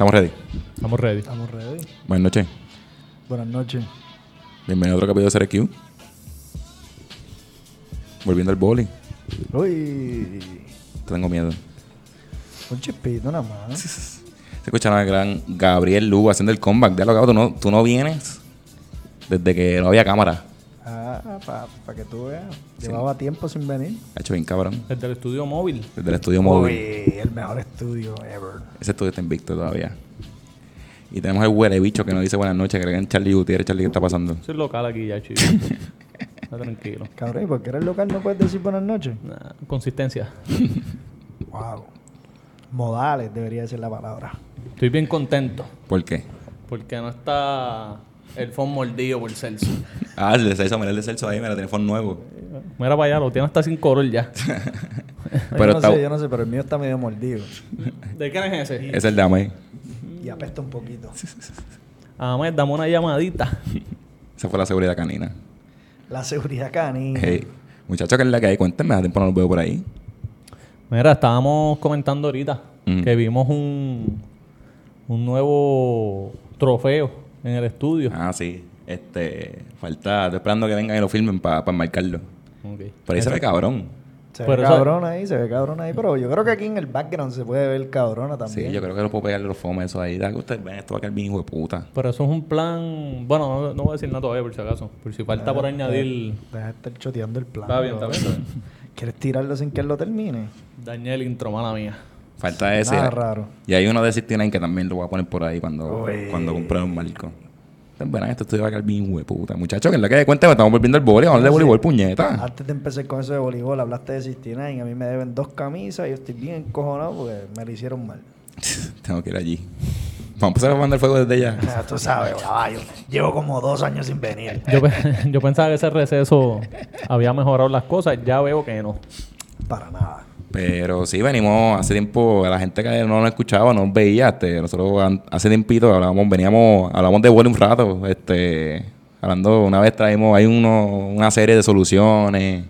¿Estamos ready? Estamos ready. Estamos ready. Buenas noches. Buenas noches. Bienvenido a otro capítulo de CRQ. Volviendo al bowling. Uy, Tengo miedo. un chispito nada más. Se escucha al gran Gabriel Lugo haciendo el comeback. Ya lo acabo, tú no, tú no vienes desde que no había cámara. Ah, para que tú veas. Llevaba tiempo sin venir. Ha hecho bien cabrón. Desde el estudio móvil. Desde el estudio móvil. Uy, el mejor estudio ever. Ese estudio está invicto todavía. Y tenemos el huele bicho que nos dice buenas noches. Que creen Charlie Gutiérrez. Charlie, ¿qué está pasando? Soy local aquí ya, chico. Está tranquilo. Cabrón, ¿y por qué eres local no puedes decir buenas noches? Nah, consistencia. Wow. Modales debería ser la palabra. Estoy bien contento. ¿Por qué? Porque no está el phone mordido por Celso. Ah, el de Celso, mira el de Celso ahí, mira, teléfono nuevo. Mira para allá, lo tiene hasta sin color ya. Pero yo no está- sé, yo no sé, pero el mío está medio mordido. ¿De quién es ese? Es el de Amé. Y apesta un poquito. Ahmed, dame una llamadita. Esa fue la seguridad canina. La seguridad canina. Hey, muchachos, ¿qué es la que hay? Cuéntenme, hace tiempo no los veo por ahí. Mira, estábamos comentando ahorita Mm. que vimos un, un nuevo trofeo en el estudio. Ah, sí. Este, falta, estoy esperando que vengan y lo filmen para marcarlo. Ok. Pero ahí se ve cabrón. Se Pero ve eso- cabrón ahí, se ve cabrón ahí. Pero yo creo que aquí en el background se puede ver cabrona también. Sí, yo creo que lo puedo pegarle los fomes eso ahí. Da que ustedes ven, esto va a quedar bien hijo de puta. Pero eso es un plan. Bueno, no, no voy a decir nada todavía por si acaso. Por si falta por añadir. Deja de estar choteando el plan. Está bien, está bien. está bien. ¿Quieres tirarlo sin que él lo termine? Dañé el intro, mala mía. Falta ese. Nada raro. Y hay uno de 69 que también lo voy a poner por ahí cuando, Uy. cuando compre un marco. Bueno, esto estudio va a quedar bien de puta. Muchachos, que es la que cuenta, estamos volviendo al voleibol. Vamos de voleibol, puñeta. Antes de empezar con eso de voleibol, hablaste de 69. A mí me deben dos camisas y yo estoy bien encojonado porque me lo hicieron mal. Tengo que ir allí. Vamos a empezar a mandar fuego desde ya. Tú sabes, caballo. Llevo como dos años sin venir. Yo, yo pensaba que ese receso había mejorado las cosas. Ya veo que no. Para nada. Pero sí, venimos hace tiempo, la gente que no nos escuchaba, no nos veía, este, nosotros hace tiempito hablábamos, veníamos, hablamos de vuelo un rato, este, hablando, una vez traímos, hay uno, una serie de soluciones,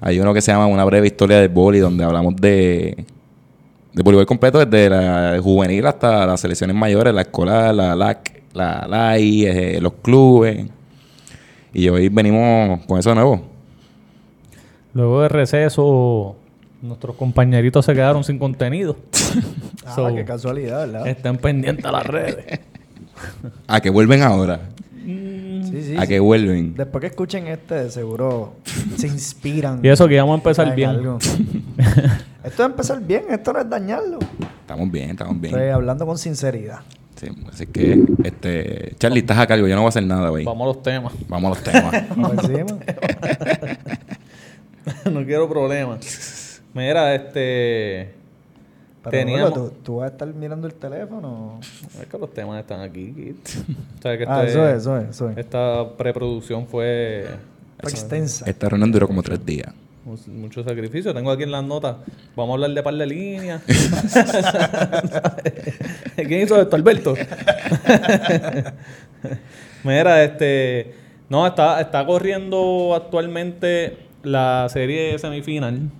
hay uno que se llama Una breve historia del boli, donde hablamos de, de voleibol completo desde la juvenil hasta las selecciones mayores, la escolar, la LAC, la LAI, eh, los clubes, y hoy venimos con eso de nuevo. Luego de receso, nuestros compañeritos se quedaron sin contenido. Ah, So, qué casualidad, ¿verdad? Estén pendientes a las redes. A que vuelven ahora, Sí, sí. a sí. que vuelven. Después que escuchen este, seguro se inspiran. Y eso que íbamos a empezar en bien. algo. esto es empezar bien, esto no es dañarlo. Estamos bien, estamos bien. Estoy hablando con sinceridad. Sí, así que, este, Charlie, estás a cargo, yo no voy a hacer nada hoy. Vamos a los temas. Vamos a los temas. No quiero problemas. Mira, este. Pero Teníamos- bueno, ¿tú, tú vas a estar mirando el teléfono. Es que los temas están aquí. Kit. O sea, que Ah, este- eso es, eso es, eso es. Esta preproducción fue Fue extensa. Esta reunión duró como tres días. mu- mucho sacrificio. Tengo aquí en las notas. Vamos a hablar de par de líneas. ¿Quién hizo esto? Alberto. Mira, este. No, está, está corriendo actualmente la serie semifinal.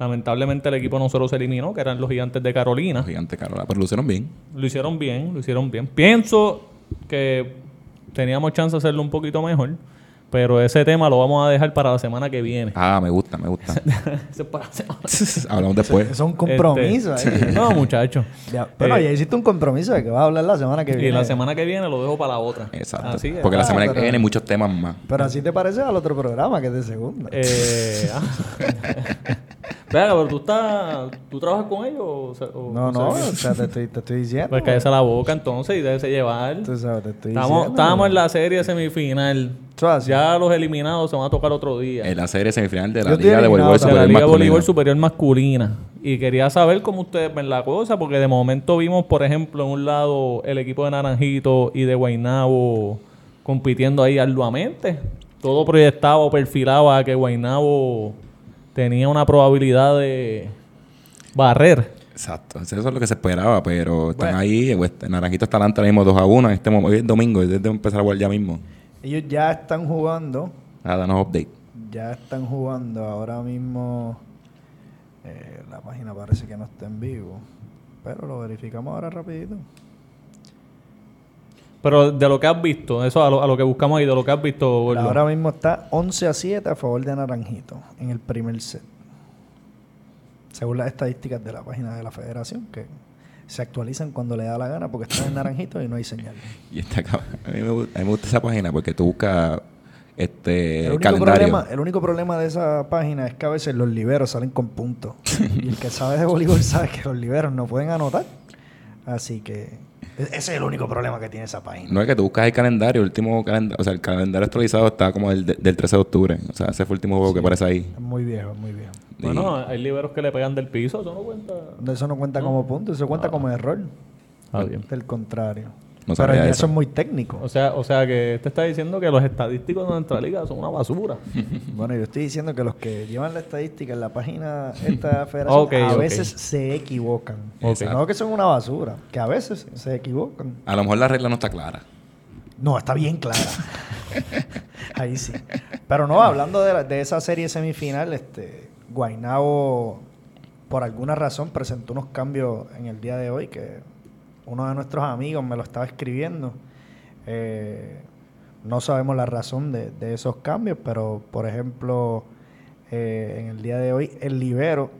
Lamentablemente el equipo no solo se eliminó, que eran los gigantes de Carolina. Los gigantes Carola, pero lo hicieron bien. Lo hicieron bien, lo hicieron bien. Pienso que teníamos chance de hacerlo un poquito mejor, pero ese tema lo vamos a dejar para la semana que viene. Ah, me gusta, me gusta. Ese es para la semana. Hablamos después. Eso es un compromiso Este, ahí. No, muchachos. Ya, pero Eh, ya hiciste un compromiso de que vas a hablar la semana que viene. Y la semana que viene lo dejo para la otra. Exacto. Así es. Porque la Ah, semana que pero- viene hay muchos temas más. Pero así te parece al otro programa que es de segunda. Eh, ah. Venga, pero tú estás... ¿Tú trabajas con ellos o, se- o- no, no, o sea, te estoy, te estoy diciendo. Pues cállese la boca entonces y déjese llevar. Tú sabes, te estoy Estamos, diciendo. estábamos en la serie semifinal. Ya los eliminados se van a tocar otro día. En la serie semifinal de la Yo Liga de Voleibol de la Superior Liga de. Voleibol Superior Masculina. Y quería saber cómo ustedes ven la cosa, porque de momento vimos, por ejemplo, en un lado el equipo de Naranjito y de Guaynabo compitiendo ahí arduamente. Todo proyectaba o perfilaba a que Guaynabo tenía una probabilidad de barrer. Exacto. Eso es lo que se esperaba, pero están ahí. pues, Naranjito está adelante ahora mismo 2 a 1 en este momento. Hoy es domingo, es de empezar a jugar ya mismo. Ellos ya están jugando. Ah, danos update. Ya están jugando ahora mismo. eh, la página parece que no está en vivo. pero lo verificamos ahora rapidito. Pero de lo que has visto, eso a lo, a lo que buscamos ahí, de lo que has visto, Gordo. Ahora mismo está 11 a 7 a favor de Naranjito en el primer set. Según las estadísticas de la página de la federación, que se actualizan cuando le da la gana porque están en Naranjito y no hay señal. Y está acá. A mí, me, gu- a mí me gusta esa página porque tú buscas este El único, calendario. problema, el único problema de esa página es que a veces los liberos salen con puntos. y el que sabe de voleibol sabe que los liberos no pueden anotar. Así que ese es el único problema que tiene esa página. No es que tú buscas el calendario, el último calendario, o sea, el calendario actualizado está como el de- del 13 de octubre. O sea, ese fue el último juego que aparece ahí. Es muy viejo, es muy viejo. Y- Bueno, hay liberos que le pegan del piso, eso no cuenta. Eso no cuenta como punto, eso cuenta como error. Ah, bien. Del contrario. No Pero ya eso. eso es muy técnico. O sea, o sea que te está diciendo que los estadísticos de nuestra liga son una basura. Bueno, yo estoy diciendo que los que llevan la estadística en la página esta federación a veces se equivocan. No que son una basura, que a veces se equivocan. A lo mejor la regla no está clara. No, está bien clara. Ahí sí. Pero no, hablando de, la- de esa serie semifinal, este Guainabo por alguna razón presentó unos cambios en el día de hoy que uno de nuestros amigos me lo estaba escribiendo. Eh, no sabemos la razón de, de esos cambios, pero por ejemplo, eh, en el día de hoy, el libero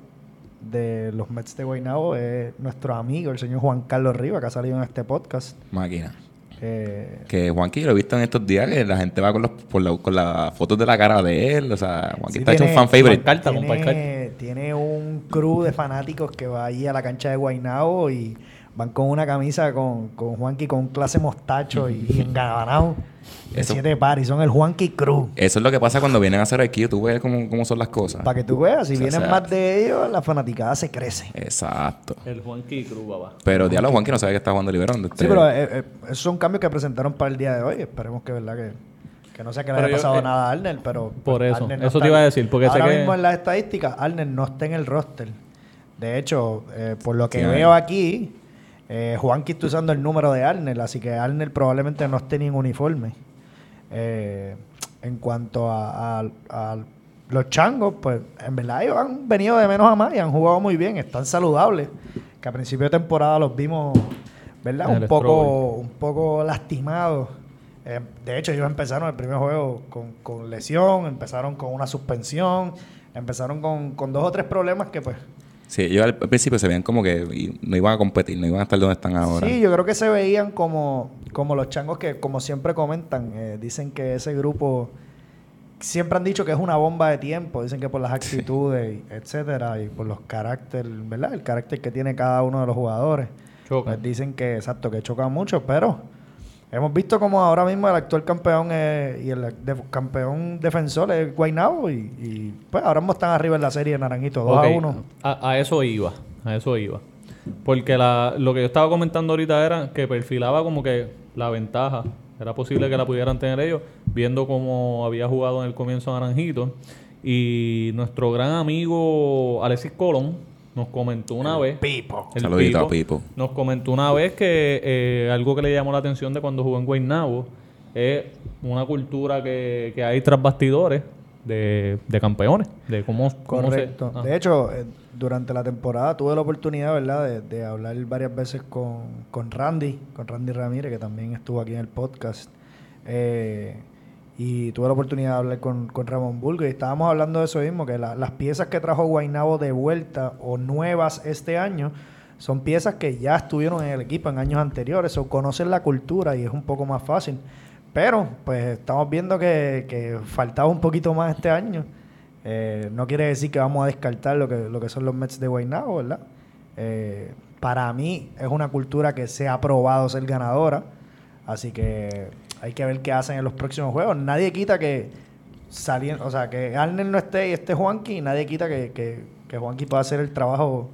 de los Mets de Guaynabo es nuestro amigo, el señor Juan Carlos Riva, que ha salido en este podcast. Máquina. Eh, Que Juanqui lo he visto en estos días que la gente va con, los, por la- con las fotos de la cara de él. O sea, Juanqui Sí, está hecho un tiene- fan favorite. Carta, tiene, tiene un crew de fanáticos que va ahí a la cancha de Guaynabo y van con una camisa con, con Juanqui con clase mostacho y, y engabanado. De Eso- siete paris. Son el Juanqui Crew. Eso es lo que pasa cuando vienen a hacer aquí. Tú ves cómo, cómo son las cosas. Para que tú veas, si O sea, vienen o sea- más de ellos, la fanaticada se crece. Exacto. El Juanqui Cruz, papá. Pero diablo, Juanqui no sabe que está jugando Liberón. Sí, pero eh, eh, esos son cambios que presentaron para el día de hoy. Esperemos que, ¿verdad? Que, que no sea que le Pero haya yo, pasado eh, nada a Arner, pero... por eso, Arner eso está- te iba a decir, porque sé ahora que- mismo en las estadísticas, Arner no está en el roster. De hecho, eh, por lo que Sí, veo aquí, eh, Juanqui está usando el número de Arner, así que Arner probablemente no esté ni en uniforme. Eh, en cuanto a, a- a los changos, pues en verdad ellos han venido de menos a más y han jugado muy bien, están saludables. Que a principio de temporada los vimos, ¿verdad? El Un poco, un poco lastimados. Eh, de hecho, ellos empezaron el primer juego con, con lesión, empezaron con una suspensión, empezaron con, con dos o tres problemas que pues... Sí, ellos al, principio se veían como que no iban a competir, no iban a estar donde están ahora. Sí, yo creo que se veían como, como los changos que, como siempre comentan, eh, dicen que ese grupo siempre han dicho que es una bomba de tiempo, dicen que por las actitudes, y etcétera, y por los caracteres, ¿verdad? El carácter que tiene cada uno de los jugadores. Choca. Pues dicen que, exacto, que chocan mucho, pero hemos visto como ahora mismo el actual campeón es- y el de- campeón defensor es Guaynabo y, y, pues ahora mismo están arriba en la serie de Naranjito, 2 Ok, a 1. A, a eso iba, a eso iba. Porque la, lo que yo estaba comentando ahorita era que perfilaba como que la ventaja. Era posible que la pudieran tener ellos, viendo cómo había jugado en el comienzo Naranjito. Y nuestro gran amigo Alexis Colón nos comentó una vez. Pipo. el Saludito a Pipo. Nos comentó una vez que eh, algo que le llamó la atención de cuando jugó en Guaynabo es una cultura que, que hay tras bastidores de, de campeones, de cómo, cómo se- Correcto. ah. De hecho, eh, durante la temporada tuve la oportunidad, ¿verdad?, de, de hablar varias veces con, con Randy, con Randy Ramírez, que también estuvo aquí en el podcast. Eh, y tuve la oportunidad de hablar con, con Ramón Bulgo y estábamos hablando de eso mismo, que la- las piezas que trajo Guainabo de vuelta o nuevas este año son piezas que ya estuvieron en el equipo en años anteriores o conocen la cultura y es un poco más fácil. Pero, pues estamos viendo que, que faltaba un poquito más este año. Eh, no quiere decir que vamos a descartar lo que, lo que son los Mets de Guaynabo, ¿verdad? Eh, para mí es una cultura que se ha probado ser ganadora. Así que hay que ver qué hacen en los próximos juegos. Nadie quita que salien- o sea, que Arner no esté y esté Juanqui, y nadie quita que, que, que Juanqui pueda hacer el trabajo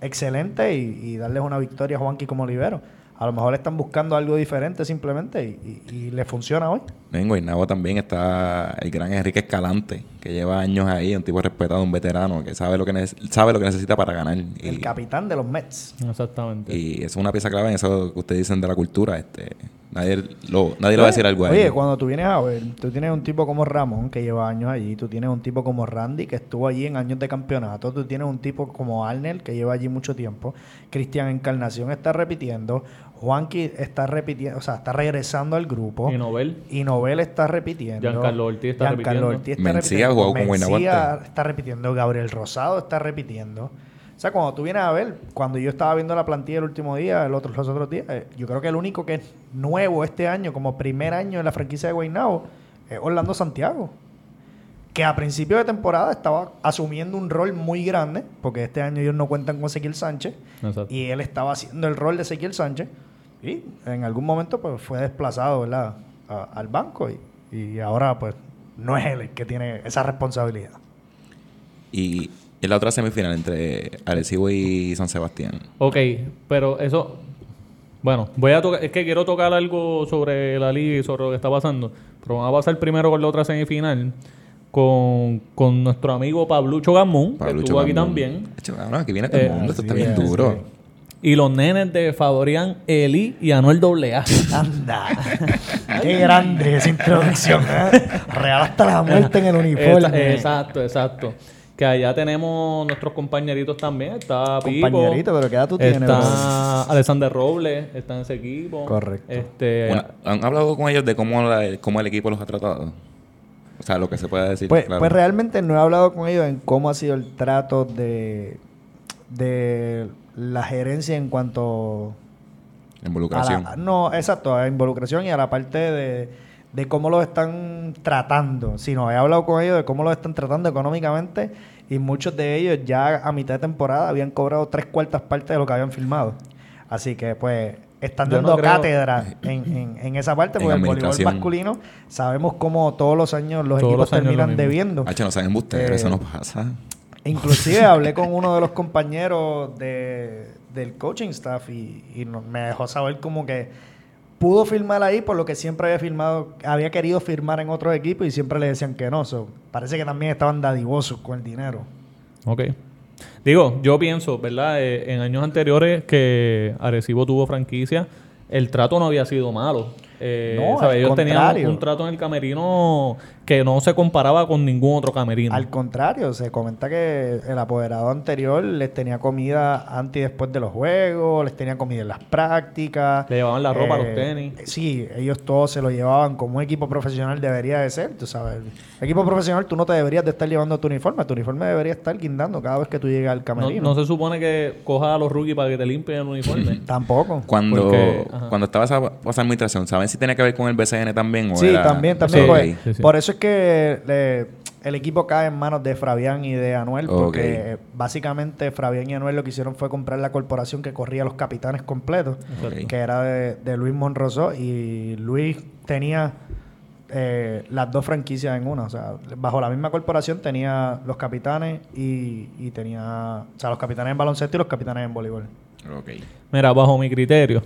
excelente y, y darles una victoria a Juanqui como libero. A lo mejor están buscando algo diferente simplemente y, y, y le funciona hoy. En Guaynabo también está el gran Enrique Escalante, que lleva años ahí, un tipo respetado, un veterano, que sabe lo que, sabe lo que necesita para ganar. Y, El capitán de los Mets. Exactamente. y es una pieza clave en eso que ustedes dicen de la cultura. Este, Nadie lo, nadie le va a decir algo a Oye, él. cuando tú vienes a ver, tú tienes un tipo como Ramón que lleva años allí, tú tienes un tipo como Randy que estuvo allí en años de campeonato, tú tienes un tipo como Arnel que lleva allí mucho tiempo, Cristian Encarnación está repitiendo, Juanqui está repitiendo, o sea, está regresando al grupo. Y Nobel. Y Nobel está repitiendo. Giancarlo Ortiz está Giancarlo repitiendo. Ortiz está Mencía repitiendo. jugó con Mencía está repitiendo. Gabriel Rosado está repitiendo. O sea, cuando tú vienes a ver, cuando yo estaba viendo la plantilla el último día, el otro, los otros días, eh, yo creo que el único que es nuevo este año, como primer año en la franquicia de Guaynabo, es Orlando Santiago. Que a principio de temporada estaba asumiendo un rol muy grande, porque este año ellos no cuentan con Ezequiel Sánchez, Exacto. y él estaba haciendo el rol de Ezequiel Sánchez y en algún momento pues fue desplazado ¿verdad? A- al banco y, y ahora pues no es él el que tiene esa responsabilidad. Y en la otra semifinal entre Arecibo y San Sebastián. Ok, pero eso. Bueno, voy a tocar. Es que quiero tocar algo sobre la liga y sobre lo que está pasando. Pero vamos a pasar primero con la otra semifinal. Con, con nuestro amigo Pablucho Gamón, que Pablucho estuvo aquí también. Cabrón, aquí viene todo el Eh, mundo. Esto está sí, bien sí. duro. Y los nenes de Fabrián Eli y Anuel AA. Anda, qué grande esa introducción. ¿eh? Real hasta la muerte en el uniforme. Exacto, exacto. Que allá tenemos nuestros compañeritos también. Está Pipo. Compañerito, pero ¿qué edad tú tienes, Está Alexander Robles, está en ese equipo. Correcto. Este, Una- ¿Han hablado con ellos de cómo, la- cómo el equipo los ha tratado? O sea, lo que se puede decir. Pues, claro. pues realmente no he hablado con ellos en cómo ha sido el trato de, de la gerencia en cuanto La involucración. A la- no, exacto, a involucración y a la parte de, de cómo los están tratando. Si no, he hablado con ellos de cómo los están tratando económicamente y muchos de ellos ya a mitad de temporada habían cobrado tres cuartas partes de lo que habían firmado. Así que pues están dando no creo- cátedra en, en- en esa parte porque el voleibol masculino sabemos cómo todos los años los Todos equipos los años lo terminan debiendo. Hacho, no saben ustedes, Eh, eso no pasa. Inclusive hablé con uno de los compañeros de, del coaching staff y, y me dejó saber como que pudo firmar ahí por lo que siempre había firmado, había querido firmar en otro equipo y siempre le decían que no. So, parece que también estaban dadivosos con el dinero. Ok. Digo, yo pienso, ¿verdad? Eh, en años anteriores que Arecibo tuvo franquicia, el trato no había sido malo. Eh, No, ¿sabes? Ellos tenían un trato en el camerino que no se comparaba con ningún otro camerino. Al contrario, se comenta que el apoderado anterior les tenía comida antes y después de los juegos, les tenía comida en las prácticas. Le llevaban la ropa, Eh, los tenis. Sí, ellos todos se lo llevaban como un equipo profesional debería de ser, tú sabes. El equipo profesional tú no te deberías de estar llevando tu uniforme, tu uniforme debería estar guindando cada vez que tú llegas al No, camerino. no se supone que cojas a los rookies para que te limpien el uniforme. Tampoco. Cuando, Porque- cuando estaba esa, esa administración, ¿saben si tiene que ver con el BCN también? O Sí, era- también, también. Sí, pues, sí, sí. Por eso es que le- el equipo cae en manos de Fabián y de Anuel, porque básicamente Fabián y Anuel lo que hicieron fue comprar la corporación que corría los capitanes completos, que era de, de Luis Monroso, y Luis tenía eh, las dos franquicias en una. O sea, bajo la misma corporación tenía los capitanes y, y tenía, o sea, los capitanes en baloncesto y los capitanes en voleibol. Ok. Mira, bajo mi criterio.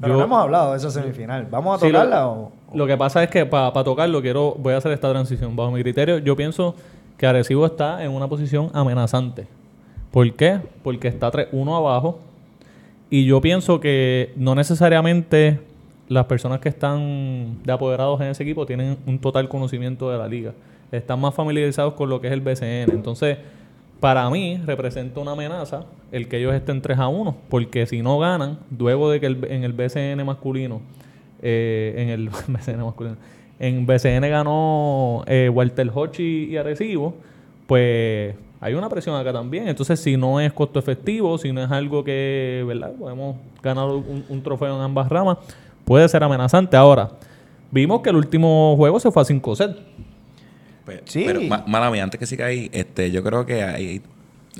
Pero yo- no hemos hablado de esa semifinal. ¿Vamos a Sí, lo- tocarla o...? Lo que pasa es que para tocarlo quiero voy a hacer esta transición. Bajo mi criterio, yo pienso que Arecibo está en una posición amenazante. ¿Por qué? Porque está 3-1 abajo. Y yo pienso que no necesariamente las personas que están de apoderados en ese equipo tienen un total conocimiento de la liga. Están más familiarizados con lo que es el BCN. Entonces, para mí representa una amenaza el que ellos estén 3 a 1, porque si no ganan, luego de que el- en el BCN masculino, eh, en el BCN masculino, ganó eh, Walter Hochi y Arecibo, pues hay una presión acá también. Entonces, si no es costo efectivo, si no es algo que, ¿verdad? Podemos ganar un, un trofeo en ambas ramas, puede ser amenazante. Ahora, vimos que el último juego se fue a 5 sets. Pero, Sí. pero ma- mala mía, antes que siga ahí, este, yo creo que ahí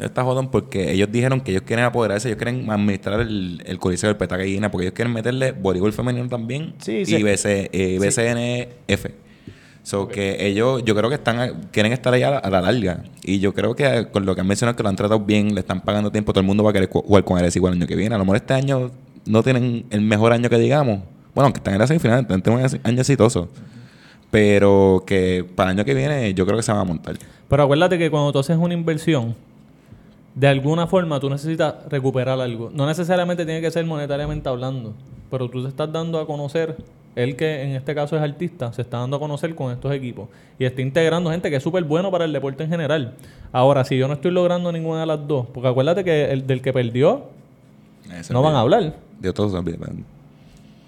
está jodón porque ellos dijeron que ellos quieren apoderarse, ellos quieren administrar el, el Coliseo del Petacaína, porque ellos quieren meterle voleibol femenino también Sí, y. BC, eh, BCNF. So que ellos, yo creo que están quieren estar ahí a la, a la larga. Y yo creo que con lo que han mencionado que lo han tratado bien, le están pagando tiempo, todo el mundo va a querer jugar con él igual el año que viene. A lo mejor este año no tienen el mejor año que digamos. Bueno, aunque están en la semifinal, tienen un año exitoso. Pero que para el año que viene yo creo que se van a montar. Pero acuérdate que cuando tú haces una inversión, de alguna forma tú necesitas recuperar algo. No necesariamente tiene que ser monetariamente hablando. pero tú te estás dando a conocer, él que en este caso es artista, se está dando a conocer con estos equipos y está integrando gente que es súper bueno para el deporte en general. Ahora, si yo no estoy logrando ninguna de las dos, porque acuérdate que el del que perdió, no van a hablar. De todos son bien.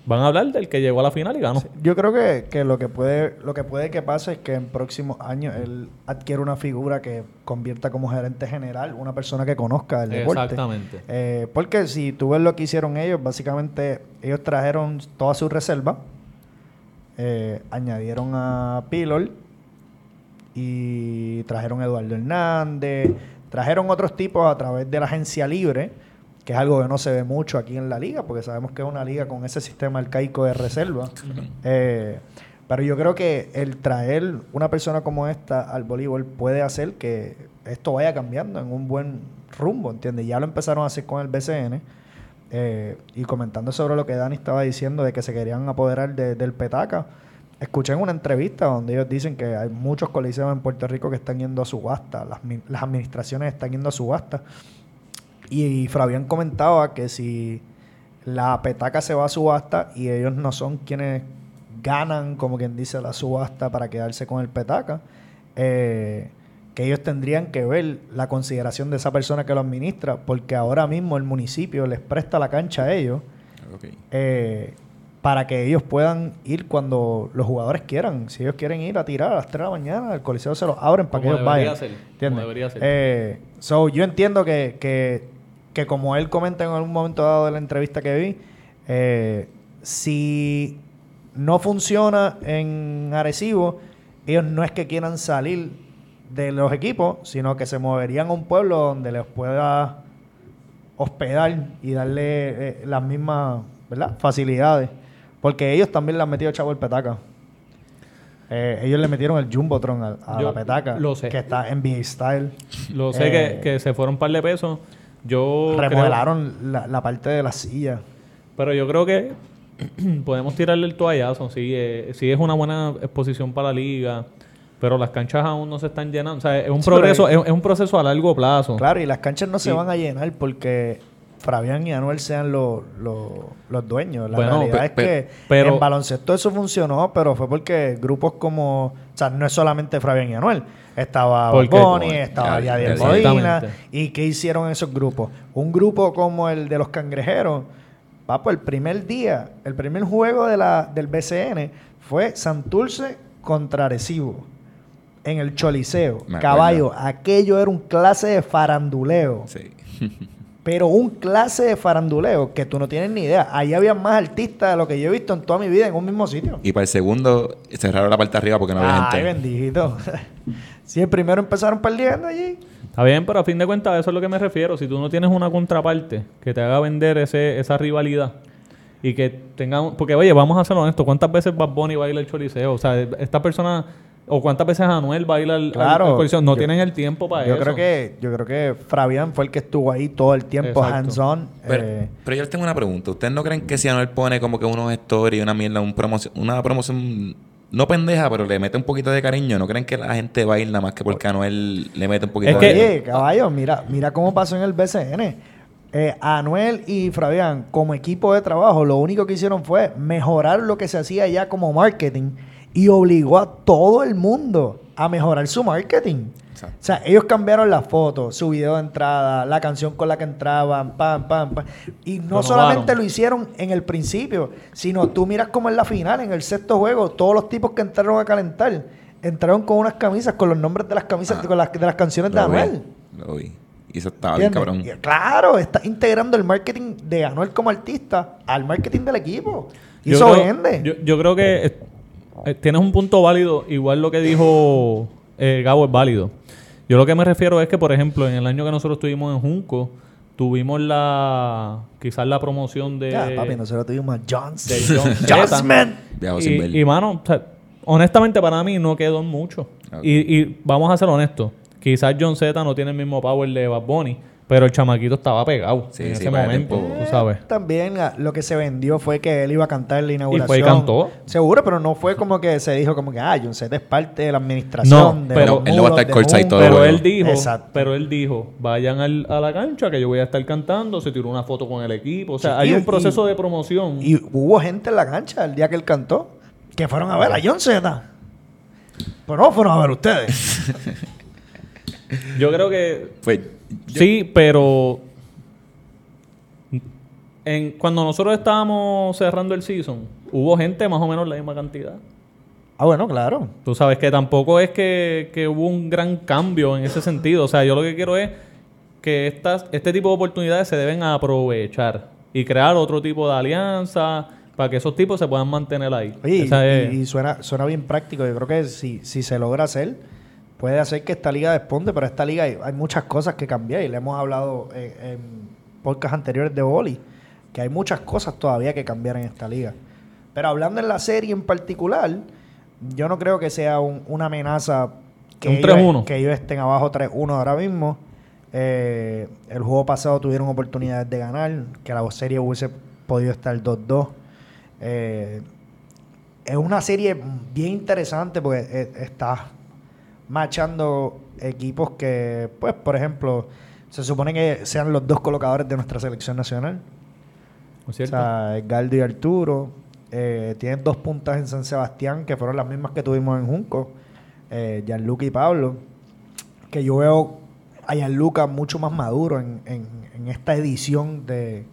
Van a hablar del que llegó a la final y ganó. Yo creo que, que lo que puede lo que puede que pase es que en próximos años él adquiere una figura que convierta como gerente general una persona que conozca el deporte. Exactamente. Eh, porque si tú ves lo que hicieron ellos, básicamente ellos trajeron toda su reserva, eh, añadieron a Pilor y trajeron a Eduardo Hernández, trajeron otros tipos a través de la agencia libre, que es algo que no se ve mucho aquí en la liga, porque sabemos que es una liga con ese sistema arcaico de reserva. Eh, pero yo creo que el traer una persona como esta al voleibol puede hacer que esto vaya cambiando en un buen rumbo, ¿entiendes? Ya lo empezaron a hacer con el BCN. eh, y comentando sobre lo que Dani estaba diciendo de que se querían apoderar de- del petaca, escuché en una entrevista donde ellos dicen que hay muchos coliseos en Puerto Rico que están yendo a subasta, las, las administraciones están yendo a subasta. Y, Fabián comentaba que si la petaca se va a subasta y ellos no son quienes ganan, como quien dice, la subasta para quedarse con el petaca, eh, que ellos tendrían que ver la consideración de esa persona que lo administra, porque ahora mismo el municipio les presta la cancha a ellos eh, para que ellos puedan ir cuando los jugadores quieran. Si ellos quieren ir a tirar a las 3 de la mañana, el coliseo se los abren para que ellos debería vayan. ser, debería ser. Eh, so, yo entiendo que, que, que como él comenta en algún momento dado de la entrevista que vi, eh, si no funciona en Arecibo, ellos no es que quieran salir de los equipos, sino que se moverían a un pueblo donde les pueda hospedar y darle eh, las mismas ¿verdad? facilidades. Porque ellos también le han metido chavo el petaca. Eh, ellos le metieron el Jumbotron a, a Yo la petaca. lo sé. Que está en NBA Style. Lo sé Eh, que, que se fueron un par de pesos. Yo creo- Remodelaron la, la parte de la silla. pero yo creo que podemos tirarle el toallazo. Sí, eh, sí es una buena exposición para la liga. Pero las canchas aún no se están llenando. O sea, es un Sí, progreso, es, es un proceso a largo plazo. Claro, y las canchas no se van a llenar porque Fabián y Anuel sean los, los, los dueños. La Bueno, realidad pe- es pe- que pero- en baloncesto eso funcionó, pero fue porque grupos como... O sea, no es solamente Fabián y Anuel. Estaba Bonnie, estaba Ya, Yadier ya, Molina. ¿Y qué hicieron esos grupos? Un grupo como el de los cangrejeros, papo, el primer día, el primer juego de la, del BCN fue Santurce contra Arecibo. En el Choliseo. Caballo, aquello era un clase de faranduleo. Sí. Pero un clase de faranduleo que tú no tienes ni idea. Ahí había más artistas de lo que yo he visto en toda mi vida en un mismo sitio. Y para el segundo cerraron la parte de arriba porque no había Ay, gente. bendito. si el primero empezaron perdiendo allí. Está bien, pero a fin de cuentas a eso es lo que me refiero. Si tú no tienes una contraparte que te haga vender ese, esa rivalidad y que tengan... Porque, oye, vamos a ser honestos. ¿Cuántas veces Bad Bunny baila el choliseo? O sea, esta persona... ¿O cuántas veces Anuel baila el, Claro. al- al coliseo? No Yo- tienen el tiempo para Yo eso. creo que yo creo que Fabián fue el que estuvo ahí todo el tiempo Exacto. hands-on. Pero, eh, pero yo les tengo una pregunta. ¿Ustedes no creen que si Anuel pone como que unos stories, una mierda, un promoción, una promoción no pendeja, pero le mete un poquito de cariño, ¿no creen que la gente va a ir nada más que porque Anuel le mete un poquito Es de que- Oye, caballo, mira, mira cómo pasó en el BCN. Eh, Anuel y Fabián, como equipo de trabajo, lo único que hicieron fue mejorar lo que se hacía ya como marketing y obligó a todo el mundo a mejorar su marketing. Exacto. O sea, ellos cambiaron la foto, su video de entrada, la canción con la que entraban, pam, pam, pam. Y no solamente lo hicieron en el principio, sino tú miras como en la final, en el sexto juego, todos los tipos que entraron a calentar, entraron con unas camisas, con los nombres de las camisas, Ah. con las, de las canciones de Anuel. Lo vi. Y eso estaba bien cabrón. Y Claro, está integrando el marketing de Anuel como artista al marketing del equipo. Y Yo eso creo- vende. Yo, yo creo que eh, tienes un punto válido, igual lo que dijo eh, Gabo es válido. Yo lo que me refiero es que, por ejemplo, en el año que nosotros estuvimos en Junco, tuvimos la quizás la promoción de, ya, papi, nosotros tuvimos a Johnson. de John. Johnson. Y, y, mano, o sea, honestamente para mí no quedó mucho. Y, y vamos a ser honestos. Quizás John Z no tiene el mismo power de Bad Bunny, Pero el chamaquito estaba pegado Sí, en sí, ese para momento, tú sabes. También lo que se vendió fue que él iba a cantar la inauguración. fue y cantó. Seguro, pero no fue como que se dijo como que, ah, John Z es parte de la administración. No, de pero- Él no va a estar courtside Moon. todo Pero él dijo, Exacto. pero él dijo, vayan al- a la cancha que yo voy a estar cantando, se tiró una foto con el equipo, o sea, Sí, hay y- un proceso y- de promoción. Y hubo gente en la cancha el día que él cantó que fueron a ver a John Z. Pero no fueron a ver ustedes. yo creo que Pues, yo- sí, pero en, cuando nosotros estábamos cerrando el season, hubo gente más o menos la misma cantidad. ah, bueno, claro. Tú sabes que tampoco es que, que hubo un gran cambio en ese sentido. O sea, yo lo que quiero es que estas, este tipo de oportunidades se deben aprovechar y crear otro tipo de alianza para que esos tipos se puedan mantener ahí. Oye, Esa y, es- y suena, suena bien práctico. Yo creo que si, si se logra hacer, puede hacer que esta liga desponde, pero esta liga hay, hay muchas cosas que cambiar y le hemos hablado en, en podcasts anteriores de Boli, que hay muchas cosas todavía que cambiar en esta liga. Pero hablando en la serie en particular, yo no creo que sea un- una amenaza que, Un ellos, 3-1. que ellos estén abajo 3-1 ahora mismo. Eh, el juego pasado tuvieron oportunidades de ganar, que la serie hubiese podido estar 2-2. Eh, es una serie bien interesante porque eh, está machando equipos que, pues, por ejemplo, se supone que sean los dos colocadores de nuestra selección nacional. ¿no es O sea, Edgardo y Arturo. Eh, tienen dos puntas en San Sebastián, que fueron las mismas que tuvimos en Junco. Eh, Gianluca y Pablo. Que yo veo a Gianluca mucho más maduro en, en- en esta edición de,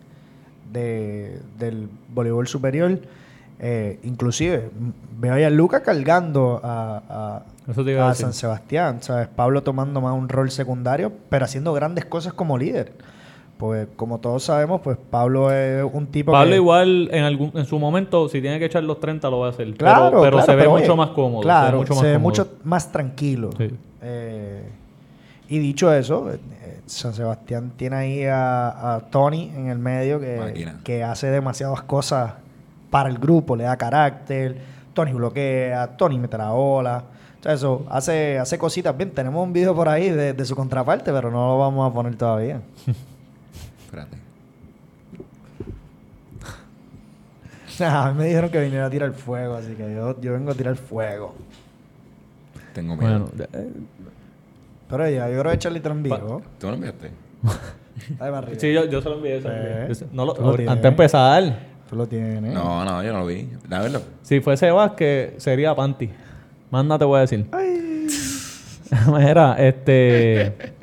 de- del voleibol superior. Eh, inclusive, veo a Gianluca cargando a- Eso te iba a. San Sebastián. ¿sabes? Pablo tomando más un rol secundario, pero haciendo grandes cosas como líder. Pues como todos sabemos, pues Pablo es un tipo Pablo que... igual en algún en su momento si tiene que echar los 30 lo va a hacer, Claro, pero, claro, se ve pero, mucho oye, más cómodo, Claro, se ve mucho más se ve cómodo. mucho más tranquilo. Sí. Eh, y dicho eso, eh, San Sebastián tiene ahí a, a Tony en el medio que, que hace demasiadas cosas para el grupo, le da carácter, Tony bloquea, Tony mete la ola. Eso, hace, hace cositas bien. Tenemos un video por ahí de, de su contraparte, pero no lo vamos a poner todavía. espérate. a mí me dijeron que viniera a tirar fuego, así que yo, yo vengo a tirar fuego. Tengo miedo. Bueno, eh, Pero ya, yo creo que Charlie en vivo. ¿Tú no lo enviaste? Sí, yo, yo se lo envié, se lo envié. Eh, no lo- tú lo antes de empezar, Tú lo tienes. No, no, yo no lo vi. A verlo. si fuese Vázquez, sería Panty. Más nada te voy a decir. Mira, este...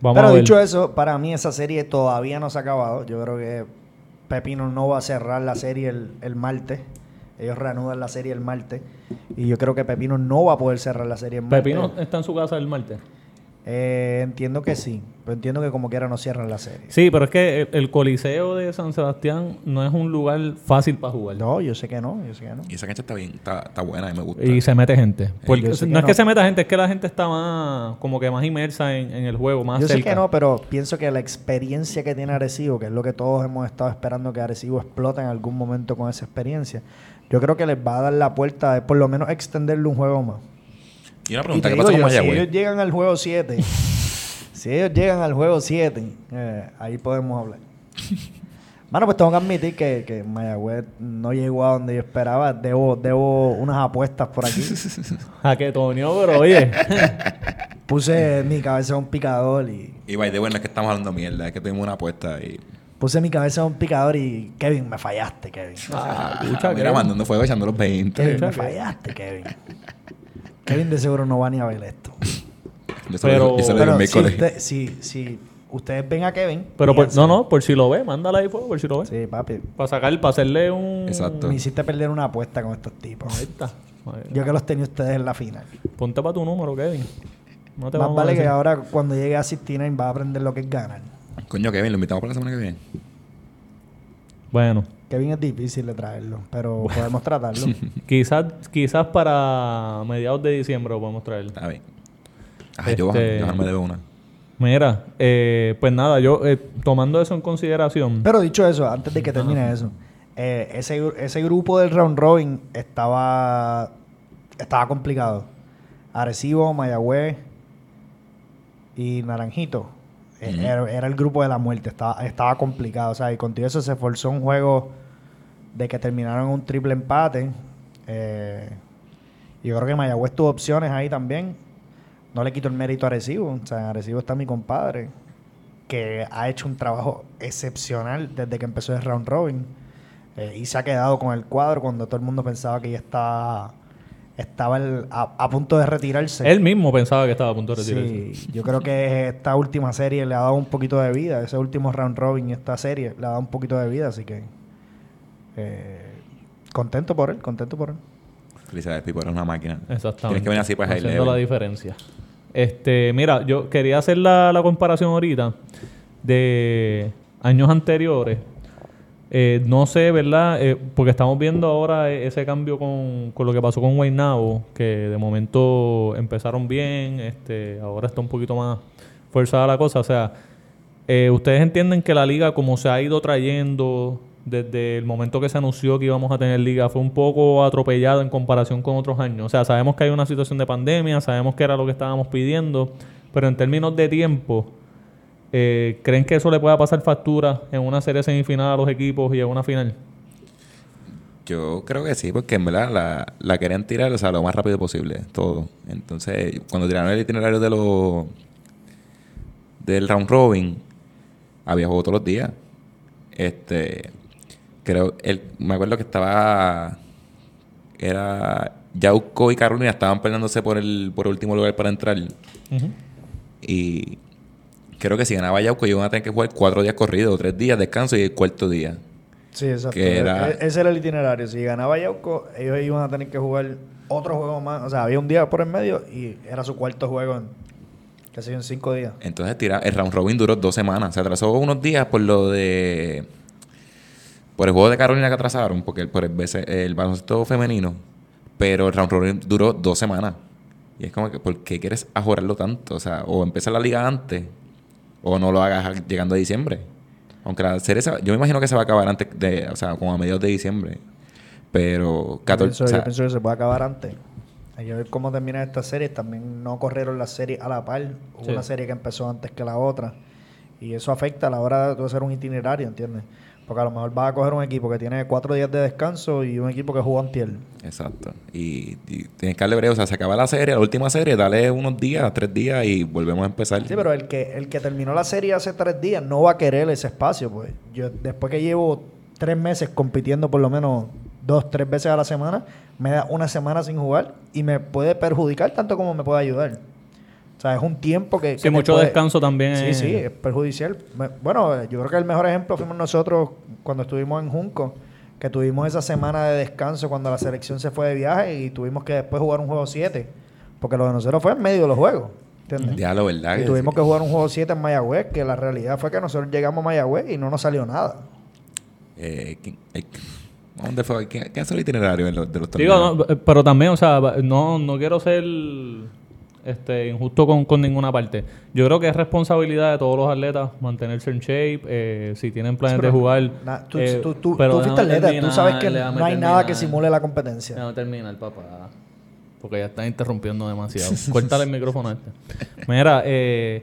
Vamos Pero a ver. dicho eso, para mí esa serie todavía no se ha acabado. Yo creo que Pepino no va a cerrar la serie el, el martes. Ellos reanudan la serie el martes. Y yo creo que Pepino no va a poder cerrar la serie el martes. Pepino está en su casa el martes. Eh, entiendo que sí. Pero entiendo que como quiera no cierran la serie. Sí, pero es que el, el Coliseo de San Sebastián no es un lugar fácil para jugar. No, yo sé que no. Yo sé que no. Y esa cancha está bien, está, está buena y me gusta. Y se mete gente. Porque yo sé no que es que se meta gente, es que la gente está más, como que más inmersa en, en el juego, más Yo sé que no, pero pienso que la experiencia que tiene Arecibo, que es lo que todos hemos estado esperando que Arecibo explote en algún momento con esa experiencia, yo creo que les va a dar la puerta de por lo menos extenderle un juego más. Y una pregunta, ¿qué pasa con yo, si Mayagüez? ellos llegan al juego 7, si ellos llegan al juego 7, eh, ahí podemos hablar. Bueno, pues tengo que admitir que, que Mayagüez no llegó a donde yo esperaba. Debo, debo unas apuestas por aquí. A que Tonio, pero oye. Puse mi cabeza en un picador y... Y by the way, no es que estamos hablando mierda, es que tuvimos una apuesta y... Puse mi cabeza en un picador y... Kevin, me fallaste, Kevin. ah, Ah, mira, que- mandando fuego echando los 20. Kevin, me fallaste, Kevin. Kevin de seguro no va ni a ver esto. Pero- Pero si, usted- si, si ustedes ven a Kevin... Pero por- no, no, por si lo ve, mándala ahí fuego, por si lo ve. Sí, papi. Para sacar, para hacerle un. Exacto. Me hiciste perder una apuesta con estos tipos. Ahí está. Yo que los tenía ustedes en la final. Ponte para tu número, Kevin. No te Más vale que ahora cuando llegue a 69 va a aprender lo que es ganar. Coño, Kevin, lo invitamos para la semana que viene. Bueno, Kevin es difícil de traerlo, pero podemos tratarlo. quizás, quizás para mediados de diciembre lo podemos traer. Está bien. Ay, yo Este- Johan me debe una. Mira, eh, pues nada, yo eh, tomando eso en consideración. Pero dicho eso, antes de que termine eso, eh, ese, ese grupo del round robin estaba, estaba complicado. Arecibo, Mayagüez y Naranjito eh, era, era el grupo de la muerte, estaba, estaba complicado. O sea, y contigo eso se forzó un juego de que terminaron un triple empate. Eh, y yo creo que Mayagüez tuvo opciones ahí también. No le quito el mérito a Arecibo. O sea, en Arecibo está mi compadre, que ha hecho un trabajo excepcional desde que empezó el round robin. Eh, y se ha quedado con el cuadro cuando todo el mundo pensaba que ya estaba, estaba el- a, a punto de retirarse. Él mismo pensaba que estaba a punto de retirarse. Sí, yo creo que esta última serie le ha dado un poquito de vida. Ese último round robin, esta serie, le ha dado un poquito de vida. Así que eh, contento por él, contento por él. Felicidades, Pipo, eres una máquina. Exactamente. Tienes que venir así para high Haciendo la diferencia. Este, mira, yo quería hacer la, la comparación ahorita de años anteriores. Eh, no sé, ¿verdad? Eh, porque estamos viendo ahora e- ese cambio con, con lo que pasó con Guaynabo, que de momento empezaron bien, este, ahora está un poquito más forzada la cosa. O sea, eh, ¿ustedes entienden que la liga, como se ha ido trayendo desde el momento que se anunció que íbamos a tener liga, fue un poco atropellado en comparación con otros años? O sea, sabemos que hay una situación de pandemia, sabemos que era lo que estábamos pidiendo, pero en términos de tiempo, eh, ¿creen que eso le pueda pasar factura en una serie semifinal a los equipos y en una final? Yo creo que sí, porque en verdad la, la querían tirar o sea, lo más rápido posible, todo. Entonces, cuando tiraron el itinerario de los del round robin, había juego todos los días. Este, creo, el, me acuerdo que estaba, era Yauco y Carolina estaban peleándose por el, por el último lugar para entrar. Y creo que si ganaba Yauco, iban a tener que jugar cuatro días corridos, tres días, descanso y el cuarto día. Sí, exacto. Que era- E- ese era el itinerario. Si ganaba Yauco, ellos iban a tener que jugar otro juego más. O sea, había un día por en medio y era su cuarto juego en, yo, en cinco días. Entonces tira, el round robin duró dos semanas. Se atrasó unos días por lo de. Por el juego de Carolina que atrasaron, porque el- por el, BC el baloncesto femenino. Pero el round robin duró dos semanas. Y es como que, ¿por qué quieres ajorarlo tanto? O sea, o empezar la liga antes, o no lo hagas llegando a diciembre. Aunque la serie, se yo me imagino que se va a acabar antes de, o sea, como a mediados de diciembre. Pero, Yo 14, pienso, o sea, yo pienso que se puede acabar antes. Hay que ver cómo termina esta serie. También no corrieron las series a la par. Hubo Sí. una serie que empezó antes que la otra. Y eso afecta a la hora de hacer un itinerario, ¿entiendes? Porque a lo mejor vas a coger un equipo que tiene cuatro días de descanso y un equipo que jugó antier. Exacto. Y, y tienes que darle breve. O sea, se acaba la serie, la última serie, dale unos días, tres días y volvemos a empezar. Sí, pero el que, el que terminó la serie hace tres días no va a querer ese espacio, pues. Yo, después que llevo tres meses compitiendo por lo menos dos, tres veces a la semana, me da una semana sin jugar y me puede perjudicar tanto como me puede ayudar. O sea, es un tiempo que... Sí, que mucho puede- descanso también. Sí, es- sí, es perjudicial. Bueno, yo creo que el mejor ejemplo fuimos nosotros cuando estuvimos en Junco, que tuvimos esa semana de descanso cuando la selección se fue de viaje y tuvimos que después jugar un juego 7, porque lo de nosotros fue en medio de los juegos. ¿entiendes? Ya lo verdad. Y que tuvimos sí. que jugar un juego 7 en Mayagüez, que la realidad fue que nosotros llegamos a Mayagüez y no nos salió nada. Eh, ¿quién- eh, ¿Dónde fue? ¿Quién, quién hace el itinerario de los, de los Digo, torneos? no, pero también, o sea, no, no quiero ser este, injusto con, con ninguna parte. Yo creo que es responsabilidad de todos los atletas mantenerse en shape, eh, si tienen planes de jugar. na- tú, eh, tú- tú- pero tú fuiste atleta, tú sabes que terminar, no hay nada que terminar. simule la competencia. Déjame terminar, papá. Porque ya están interrumpiendo demasiado. Córtale el micrófono a este. Mira, eh,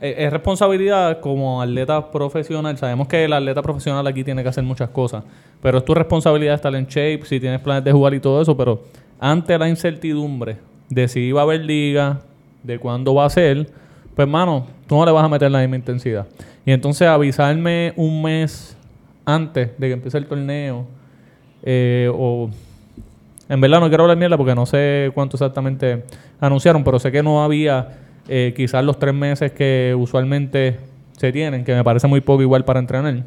eh, es responsabilidad como atleta profesional. Sabemos que el atleta profesional aquí tiene que hacer muchas cosas. Pero es tu responsabilidad estar en shape, si tienes planes de jugar y todo eso. Pero ante la incertidumbre de si va a haber liga, de cuándo va a ser, pues hermano, tú no le vas a meter la misma intensidad. Y entonces avisarme un mes antes de que empiece el torneo, eh, o en verdad no quiero hablar mierda porque no sé cuánto exactamente anunciaron, pero sé que no había eh, quizás los tres meses que usualmente se tienen, que me parece muy poco igual para entrenar.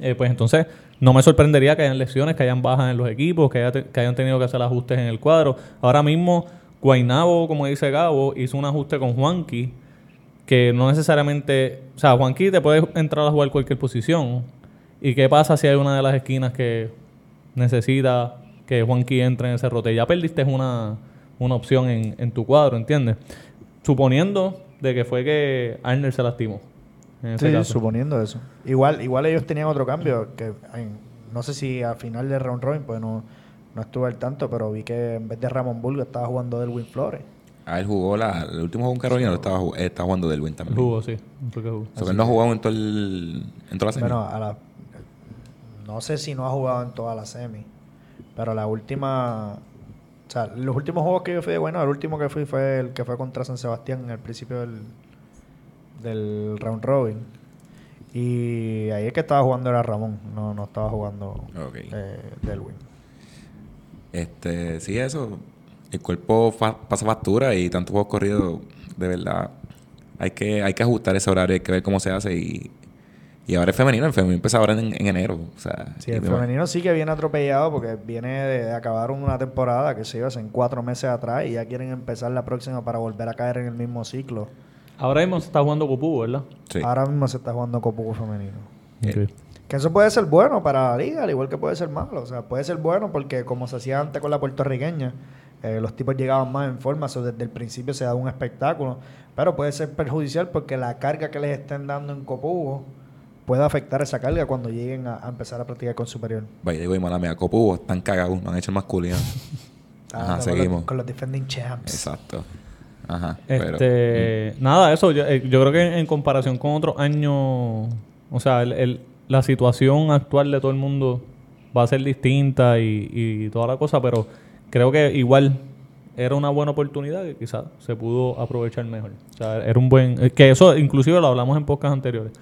Eh, pues entonces no me sorprendería que hayan lesiones, que hayan bajas en los equipos, que, haya que hayan tenido que hacer ajustes en el cuadro. Ahora mismo, Guainabo, como dice Gabo, hizo un ajuste con Juanqui, que no necesariamente... O sea, Juanqui te puede entrar a jugar cualquier posición. ¿Y qué pasa si hay una de las esquinas que necesita que Juanqui entre en ese rote? Ya perdiste una, una opción en, en tu cuadro, ¿entiendes? Suponiendo de que fue que Arner se lastimó. Sí, caso. suponiendo eso. Igual, igual ellos tenían otro cambio, que en- no sé si al final del round robin, pues no, no estuve al tanto, pero vi que en vez de Ramón Bulgo estaba jugando Delwin Flores. Ah, él jugó la, el último juego en Carolina, lo estaba, jug- eh, estaba jugando del Win también. Jugó, sí. Jugó. O sea, que él no ha jugado en todo el, en toda la serie. Bueno, a la, no sé si no ha jugado en toda la semi, pero la última, o sea, los últimos juegos que yo fui, bueno, el último que fui fue el que fue contra San Sebastián en el principio del, del round robin. Y ahí es que estaba jugando era Ramón, no, no estaba jugando eh, Delwin. Este, sí, eso. El cuerpo fa- pasa factura y tantos juegos corridos, de verdad. Hay que, hay que ajustar ese horario, hay que ver cómo se hace y, y ahora es femenino, el femenino empieza ahora en, en enero. O sea, Sí, el me- femenino sí que viene atropellado porque viene de, de acabar una temporada que se iba hace cuatro meses atrás y ya quieren empezar la próxima para volver a caer en el mismo ciclo. Ahora mismo se está jugando Cupú, ¿verdad? sí. Ahora mismo se está jugando Copuco femenino. Eh, Que eso puede ser bueno para la liga, al igual que puede ser malo. O sea, puede ser bueno porque como se hacía antes con la puertorriqueña, eh, los tipos llegaban más en forma, so, desde el principio se da un espectáculo. Pero puede ser perjudicial porque la carga que les estén dando en Copugo puede afectar esa carga cuando lleguen a, a empezar a practicar con superior. Vaya, digo, y mala mía, Copubo, están cagados, no han hecho el masculino. Ajá, con seguimos. Los, con los defending champs. Exacto. Ajá. Pero, Este, nada, eso yo, eh, yo creo que en, en comparación con otros años, o sea, el, el- la situación actual de todo el mundo va a ser distinta y, y toda la cosa, pero creo que igual era una buena oportunidad que quizás se pudo aprovechar mejor. O sea, era un buen... eh, Que eso inclusive lo hablamos en podcasts anteriores.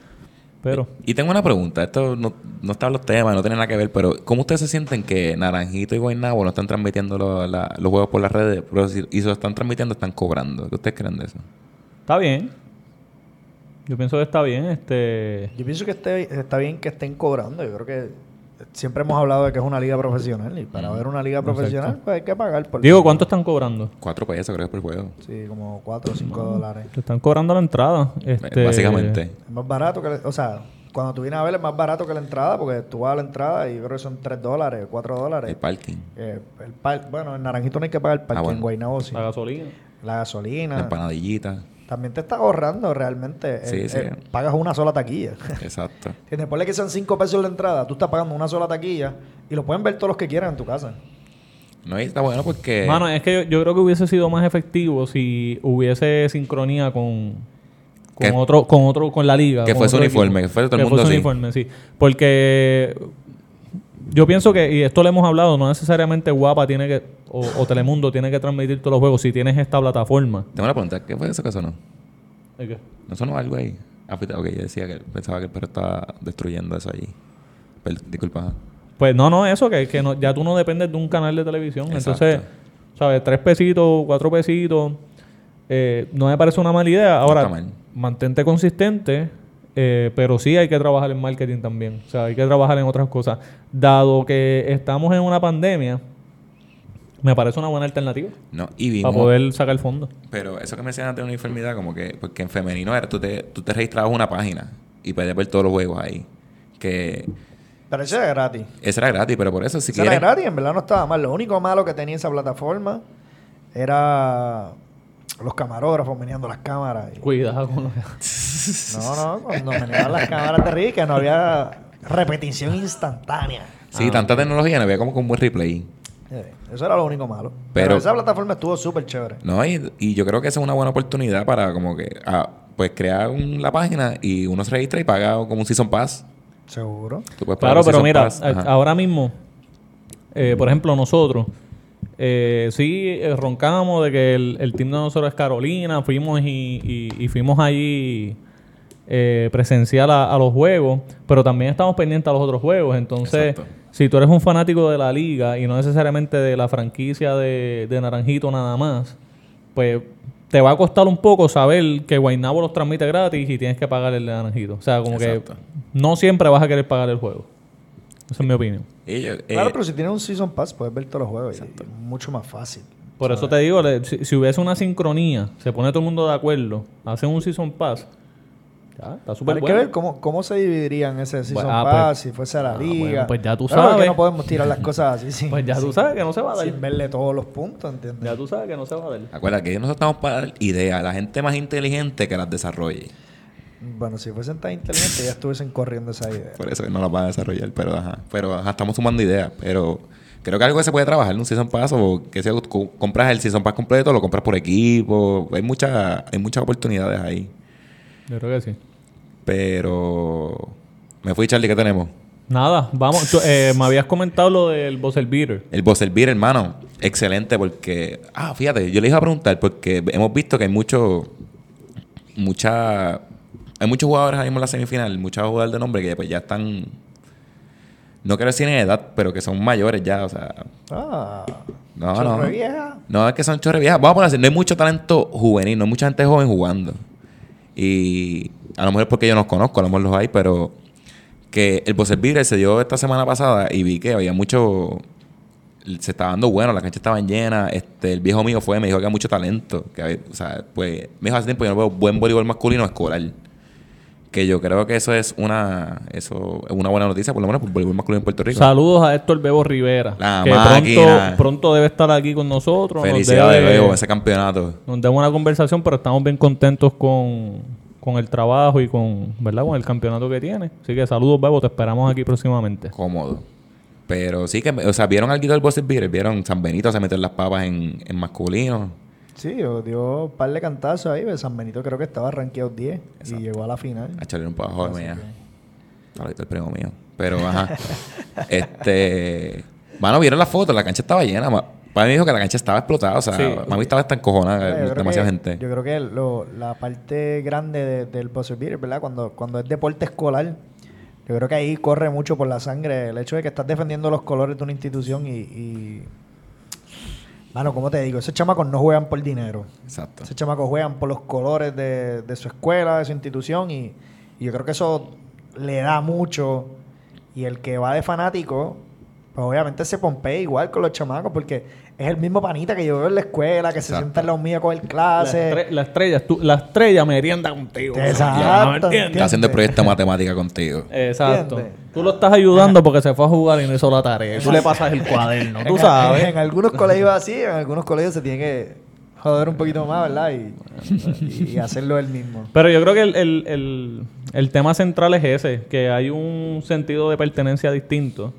Pero... Y tengo una pregunta. Esto no, no está en los temas, no tiene nada que ver, pero ¿cómo ustedes se sienten que Naranjito y Guaynabo no están transmitiendo lo- la- los juegos por las redes? Pero si, y si lo están transmitiendo, están cobrando. ¿Qué ustedes creen de eso? Está bien. Yo pienso que está bien. Este... Yo pienso que esté, está bien que estén cobrando. Yo creo que siempre hemos hablado de que es una liga profesional y para ver una liga profesional pues hay que pagar por Digo, ¿cuánto están cobrando? Cuatro pesos, creo que por juego. Sí, como 4 o 5 dólares. Te están cobrando la entrada. Este... Básicamente. Es más barato que... la- o sea, cuando tú vienes a ver es más barato que la entrada porque tú vas a la entrada y yo creo que son 3 dólares, 4 dólares. El parking. Eh, el par- bueno, en Naranjito no hay que pagar el Ah, bueno. en Guaynabo sí. La gasolina. La La gasolina. empanadillita. También te estás ahorrando realmente. Sí, Eh, sí. eh, pagas una sola taquilla. Exacto. ¿Entiendes? Ponle que sean 5 pesos la entrada, tú estás pagando una sola taquilla y lo pueden ver todos los que quieran en tu casa. No, y está bueno porque... Mano, es que yo, yo creo que hubiese sido más efectivo si hubiese sincronía con, con Que- otro, con otro, con la liga. que fuese uniforme, equipo. que fuese todo el Que mundo fuese así. uniforme, sí. Porque yo pienso que, y esto lo hemos hablado, no necesariamente Guapa tiene que, o, o Telemundo tiene que transmitir todos los juegos si tienes esta plataforma. Tengo una pregunta. ¿Qué fue eso que sonó? ¿De qué? ¿No sonó algo ahí? Ah, ok, yo decía que pensaba que el perro estaba destruyendo eso allí. Per- disculpa. ajá. Pues no, no, eso, que, que no, ya tú no dependes de un canal de televisión. Exacto. Entonces, ¿sabes? Tres pesitos, cuatro pesitos. eh, no me parece una mala idea. Ahora, mantente consistente, eh, pero sí hay que trabajar en marketing también. O sea, hay que trabajar en otras cosas. Dado que estamos en una pandemia, me parece una buena alternativa No, y para vimos... poder sacar fondos. Pero eso que mencionas de uniformidad, como que... Porque en femenino era... Tú te, tú te registrabas una página y podías ver todos los juegos ahí. Que... Pero eso era gratis. Eso era gratis, pero por eso si Eso era quieres... gratis, en verdad no estaba mal. Lo único malo que tenía esa plataforma era los camarógrafos meneando las cámaras. y- Cuidado con lo que... No, no, cuando meneaban las cámaras de Rick, que no había repetición instantánea. Sí, tanta tecnología, no había como que un buen replay. Eh, Eso era lo único malo. Pero- Pero, esa plataforma estuvo súper chévere. No, y, y yo creo que esa es una buena oportunidad para como que... ah, pues crear un- la página y uno se registra y paga como un Season Pass. Seguro. Claro, pero mira, Pass. Ajá. ahora mismo, eh, por ejemplo, nosotros, eh, sí eh, roncamos de que el, el team de nosotros es Carolina, fuimos y, y- y fuimos allí eh, presencial a, a los juegos, pero también estamos pendientes a los otros juegos. Entonces, Exacto. si tú eres un fanático de la liga y no necesariamente de la franquicia de, de Naranjito nada más, pues te va a costar un poco saber que Guaynabo los transmite gratis y tienes que pagar el de Naranjito. O sea, como Exacto. que no siempre vas a querer pagar el juego. Esa es mi opinión. Y yo- eh, Claro, pero si tienes un Season Pass, puedes ver todos los juegos. y es mucho más fácil. Por eso te digo, le- si, si hubiese una sincronía, se pone todo el mundo de acuerdo, hacen un Season Pass, ya, está súper Pero hay bueno. que ver cómo, cómo se dividirían ese Season ah, Pass, pues- si fuese a la ah, liga. bueno, pues ya tú Claro, sabes. no podemos tirar las cosas así sin, Pues ya tú sin- sabes que no se va a dar. sin verle todos los puntos, ¿entiendes? Ya tú sabes que no se va a dar. Acuérdate que nosotros estamos para dar ideas la gente más inteligente que las desarrolle. Bueno, si fuesen tan inteligentes, ya estuviesen corriendo esa idea. Por eso que no la van a desarrollar, pero ajá. Pero ajá, estamos sumando ideas. Pero creo que algo que se puede trabajar en un Season Pass o que sea, co- compras el Season Pass completo, lo compras por equipo. Hay, mucha, hay muchas oportunidades ahí. Yo creo que sí. Pero me fui, Charlie, ¿qué tenemos? Nada, vamos. tú, eh, me habías comentado lo del buzzer beater. El Buzzer Beater, hermano, excelente porque... Ah, fíjate, yo le iba a preguntar porque hemos visto que hay mucho... Mucha... Hay muchos jugadores ahora mismo en la semifinal, muchos jugadores de nombre que pues ya están... No quiero decir en edad, pero que son mayores ya, o sea... Ah, No, chorre no. vieja. No es que son chorre viejas. Vamos a poner así, no hay mucho talento juvenil, no hay mucha gente joven jugando. Y a lo mejor es porque yo no los conozco, a lo mejor los hay, pero que el Buzzer Beater se dio esta semana pasada y vi que había mucho se estaba dando bueno, las canchas estaban llenas, este el viejo mío fue, me dijo que había mucho talento, que había- o sea, pues me dijo hace tiempo yo no veo buen voleibol masculino escolar. Que yo creo que eso es una eso es una buena noticia, por lo menos por el voleibol masculino en Puerto Rico. Saludos a Héctor Bebo Rivera. La que pronto, pronto debe estar aquí con nosotros. nos Felicidades, debe- Bebo, ese campeonato. Nos demos una conversación, pero estamos bien contentos con, con el trabajo y con, ¿verdad? con el campeonato que tiene. Así que saludos, Bebo, te esperamos aquí próximamente. cómodo. Pero sí que, o sea, vieron algo del Beater, vieron San Benito se metió las papas en, en masculino. Sí, dio- dio un par de cantazos ahí. pero San Benito creo que estaba rankeado 10 Exacto. y llegó a la final. A echarle un poco de mía. Ahorita el primo mío. Pero, ajá. este. Mano, vieron las fotos, la cancha estaba llena. Para mí dijo que la cancha estaba explotada. O sea, Sí. mami estaba hasta encojonada, Yo creo demasiada que- gente. Yo creo que lo- la parte grande de- del buzzer beater, ¿verdad? Cuando, cuando es deporte escolar, yo creo que ahí corre mucho por la sangre el hecho de que estás defendiendo los colores de una institución y... y... Mano, ¿cómo te digo? Esos chamacos no juegan por dinero. Exacto. Esos chamacos juegan por los colores de, de su escuela, de su institución y, y yo creo que eso le da mucho. Y el que va de fanático, pues obviamente se pompea igual con los chamacos porque es el mismo panita que yo veo en la escuela, que se sienta en la mío a coger La, clases. estre- la estrella, tú- la estrella merienda contigo. Exacto. Está haciendo el proyecto de matemática contigo. Exacto. ¿Entiendes? Tú lo estás ayudando porque se fue a jugar y no hizo la tarea. Tú le pasas el cuaderno, tú En- sabes. En, algunos colegios así, en algunos colegios se tiene que joder un poquito más, ¿verdad? Y, y- y hacerlo él mismo. Pero yo creo que el, el- el- el tema central es ese, que hay un sentido de pertenencia distinto.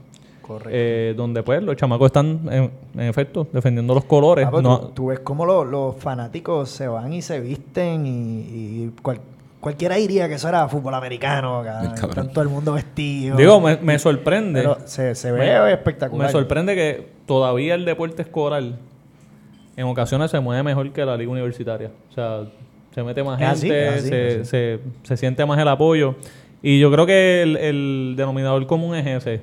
Eh, donde pues los chamacos están en, en efecto defendiendo los colores. Ah, pues No- tú, tú ves cómo lo- los fanáticos se van y se visten y, y cual- cualquiera diría que eso era fútbol americano, cabrón. están todo el mundo vestido. digo, me, me sorprende. pero se, se ve espectacular. Me sorprende que todavía el deporte escolar en ocasiones se mueve mejor que la liga universitaria. O sea, se mete más Es gente, así, se, así. se- se siente más el apoyo. Y yo creo que el, el denominador común es ese.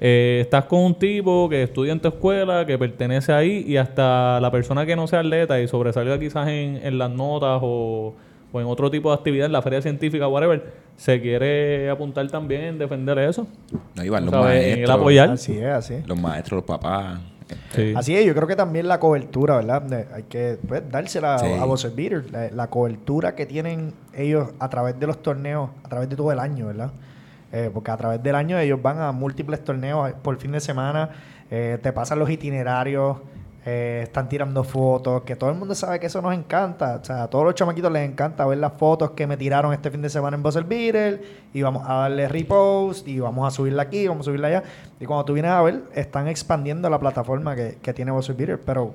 Eh, estás con un tipo que estudia en tu escuela, que pertenece ahí, y hasta la persona que no sea atleta y sobresalga quizás en, en las notas o, o en otro tipo de actividad, en la feria científica, whatever, se quiere apuntar también en defender eso. No iban los ¿Sabes? En el maestros. apoyar. Así es, así es. Los maestros, los papás. Sí. Así es, yo creo que también la cobertura, ¿verdad? Hay que pues, dársela a- Sí. a Buzzer Beater, la, la cobertura que tienen ellos a través de los torneos, a través de todo el año, ¿verdad? Eh, porque a través del año ellos van a múltiples torneos por fin de semana, eh, te pasan los itinerarios, eh, están tirando fotos, que todo el mundo sabe que eso nos encanta. O sea, a todos los chamaquitos les encanta ver las fotos que me tiraron este fin de semana en Buzzer Beater y vamos a darle repost y vamos a subirla aquí, vamos a subirla allá. Y cuando tú vienes a ver, están expandiendo la plataforma que, que tiene Buzzer Beater, pero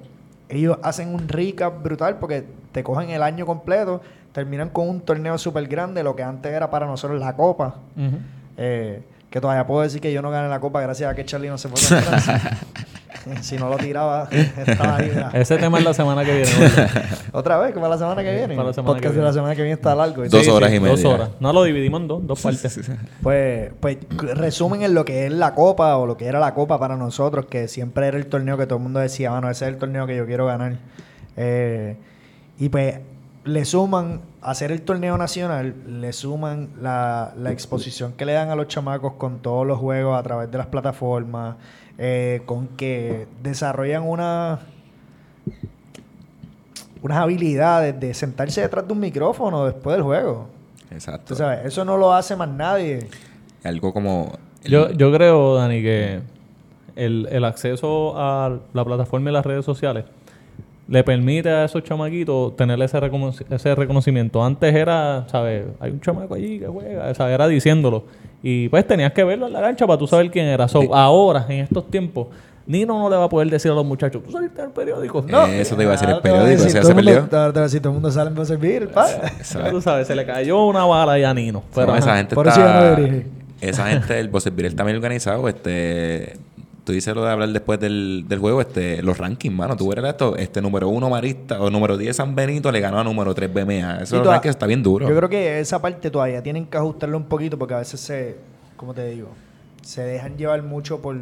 ellos hacen un recap brutal porque te cogen el año completo, terminan con un torneo súper grande, lo que antes era para nosotros la copa. Ujú. Eh, que todavía puedo decir que yo no gané la copa gracias a que Charlie no se fue con Francia. si no lo tiraba, estaba ahí. mira. Ese tema es la semana que viene. Otra vez, que para la semana que viene. Para la semana podcast que de la viene. semana que viene está largo. Dos horas y Dos media. horas. No lo dividimos en dos, dos partes. Pues, pues resumen en lo que es la copa o lo que era la copa para nosotros, que siempre era el torneo que todo el mundo decía, bueno, ese es el torneo que yo quiero ganar. Eh, y pues le suman, hacer el torneo nacional, le suman la, la exposición que le dan a los chamacos con todos los juegos a través de las plataformas, eh, con que desarrollan una unas habilidades de sentarse detrás de un micrófono después del juego. Exacto. Sabes, eso no lo hace más nadie. Algo como. el- Yo, yo creo, Dani, que el, el acceso a la plataforma y las redes sociales le permite a esos chamaquitos tener ese, ese reconocimiento. Antes era, ¿sabes? Hay un chamaco allí que juega, ¿sabes? Era diciéndolo. Y pues tenías que verlo en la cancha para tú saber quién era. So, ahora, en estos tiempos, Nino no le va a poder decir a los muchachos, tú saliste del periódico. No. Eso te iba a decir el Ahora te voy a periódico, todo se el mundo- a decir, todo el mundo sale en servir, pa. Ya tú sabes, se le cayó una bala ahí a Nino. Pero, No, esa gente Por eso ya está... no dirige. esa gente del está bien organizado. Este... Tú dices lo de hablar después del, del juego, este, los rankings, mano. Tú eres esto, este número uno Marista o número 10 San Benito le ganó a número 3 BMA. Eso los rankings está bien duro. Yo creo que esa parte todavía tienen que ajustarlo un poquito porque a veces se, ¿cómo te digo? Se dejan llevar mucho por...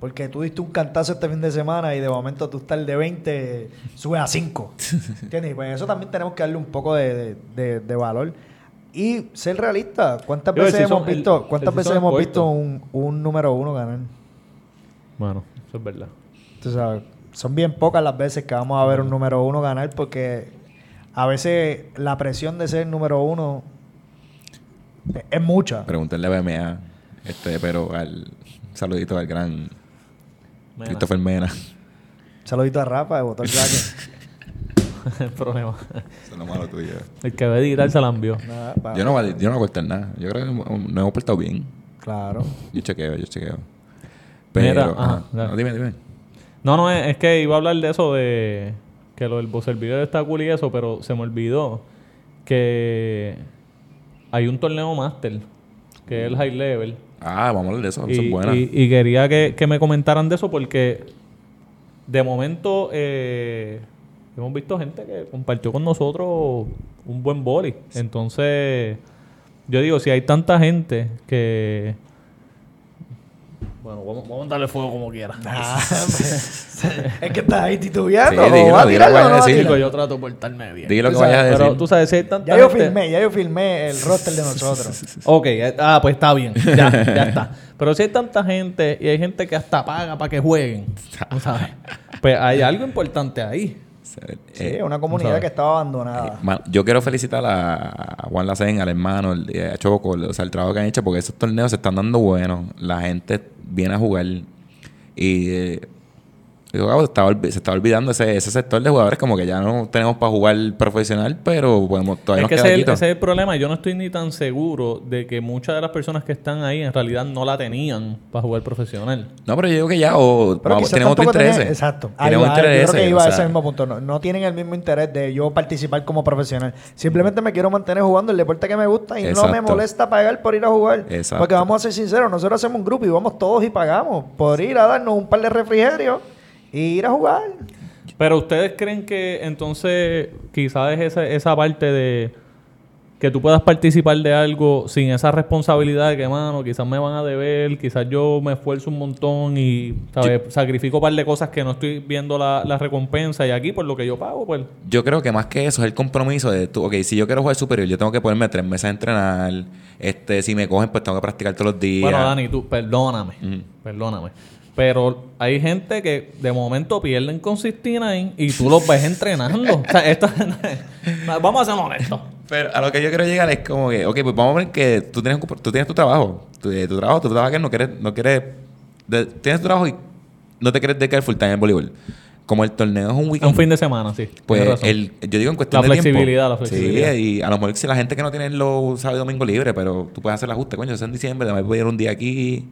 Porque tú diste un cantazo este fin de semana y de momento tú estás de 20, sube a 5. ¿Entiendes? Pues eso también tenemos que darle un poco de, de- de- de valor. Y ser realista. ¿Cuántas Yo, veces hemos el- visto, cuántas el veces hemos visto un, un número uno ganar? Bueno, eso es verdad. Tú sabes, son bien pocas las veces que vamos a ver un número uno ganar porque a veces la presión de ser número uno es, es mucha. Pregúntenle a BMA, este, pero al saludito al gran Mena. Christopher Mena. Saludito a Rafa de Botón Jacket. el problema. Eso es lo malo tuyo. El que ve tirar se la envió. Nada, Yo no, voy a- yo no voy a cortar nada. Yo creo que nos hemos portado bien. Claro. Yo chequeo, yo chequeo. Pero, Mira, ajá. ajá, dale. No, dime, dime. No, no, es, es que iba a hablar de eso de que lo del servidor está cool y eso, pero se me olvidó que hay un torneo máster que es el high level. Ah, vamos a hablar de eso. Eso Y, es buena. y- y quería que, que me comentaran de eso porque de momento eh, hemos visto gente que compartió con nosotros un buen boli. Entonces, yo digo, si hay tanta gente que... Bueno, vamos, vamos a darle fuego como quiera. Ah, es que estás ahí titubeando. Sí, ¿o dilo, va a dilo tirar lo o que no vayas va a decir. tirar? yo trato de portarme bien. Di lo que vayas a decir. Pero tú sabes, si hay tanta Ya yo gente- filmé, ya yo filmé el roster de nosotros. Ok, eh, ah, pues está bien, ya, ya está. Pero si hay tanta gente y hay gente que hasta paga para que jueguen, ¿tú ¿sabes? Pues hay algo importante ahí. Sí, Eh, una comunidad ¿sabes? que estaba abandonada. Man, yo quiero felicitar a Juan Lacen, al hermano, eh, a Choco, o sea, el trabajo que han hecho, porque esos torneos se están dando buenos. La gente viene a jugar. Y eh, yo, wow, estaba olvi- se estaba olvidando ese, ese sector de jugadores, como que ya no tenemos para jugar profesional, pero podemos, todavía Es que nos ese queda es, el, quito. ese es el problema. Yo no estoy ni tan seguro de que muchas de las personas que están ahí en realidad no la tenían para jugar profesional. No, pero yo digo que ya o vamos, tenemos otro interés. Exacto. Tenemos va, yo intereses, creo que iba o a ese mismo punto. No, no tienen el mismo interés de yo participar como profesional. Simplemente me quiero mantener jugando el deporte que me gusta y no me molesta pagar por ir a jugar. Exacto. Porque vamos a ser sinceros, nosotros hacemos un grupo y vamos todos y pagamos por ir a darnos un par de refrigerios y ir a jugar. Pero ustedes creen que entonces quizás es esa, esa parte de que tú puedas participar de algo sin esa responsabilidad de que, mano, quizás me van a deber, quizás yo me esfuerzo un montón y, ¿sabes? Sacrifico un par de cosas que no estoy viendo la, la recompensa y aquí por lo que yo pago, pues... Yo creo que más que eso es el compromiso de tú, ok, si yo quiero jugar superior, yo tengo que ponerme tres meses a entrenar. Este, si me cogen, pues tengo que practicar todos los días. Bueno, Dani, tú, perdóname, perdóname. Pero hay gente que de momento pierden con 69 y tú los ves entrenando. o sea, esto, vamos a ser honestos. Pero a lo que yo quiero llegar es como que, ok, pues vamos a ver que tú tienes, tú tienes tu trabajo. Tu, eh, tu trabajo, tu trabajo que no quieres, no quieres, de- tienes tu trabajo y no te quieres dedicar full time en voleibol. Como el torneo es un weekend. Un fin de semana, sí. Pues el, yo digo en cuestión La de tiempo. flexibilidad, la flexibilidad. Sí, y a lo mejor si la gente que no tiene los sábado y domingo libre, pero tú puedes hacer el ajuste, coño, eso es en diciembre, me voy a ir un día aquí.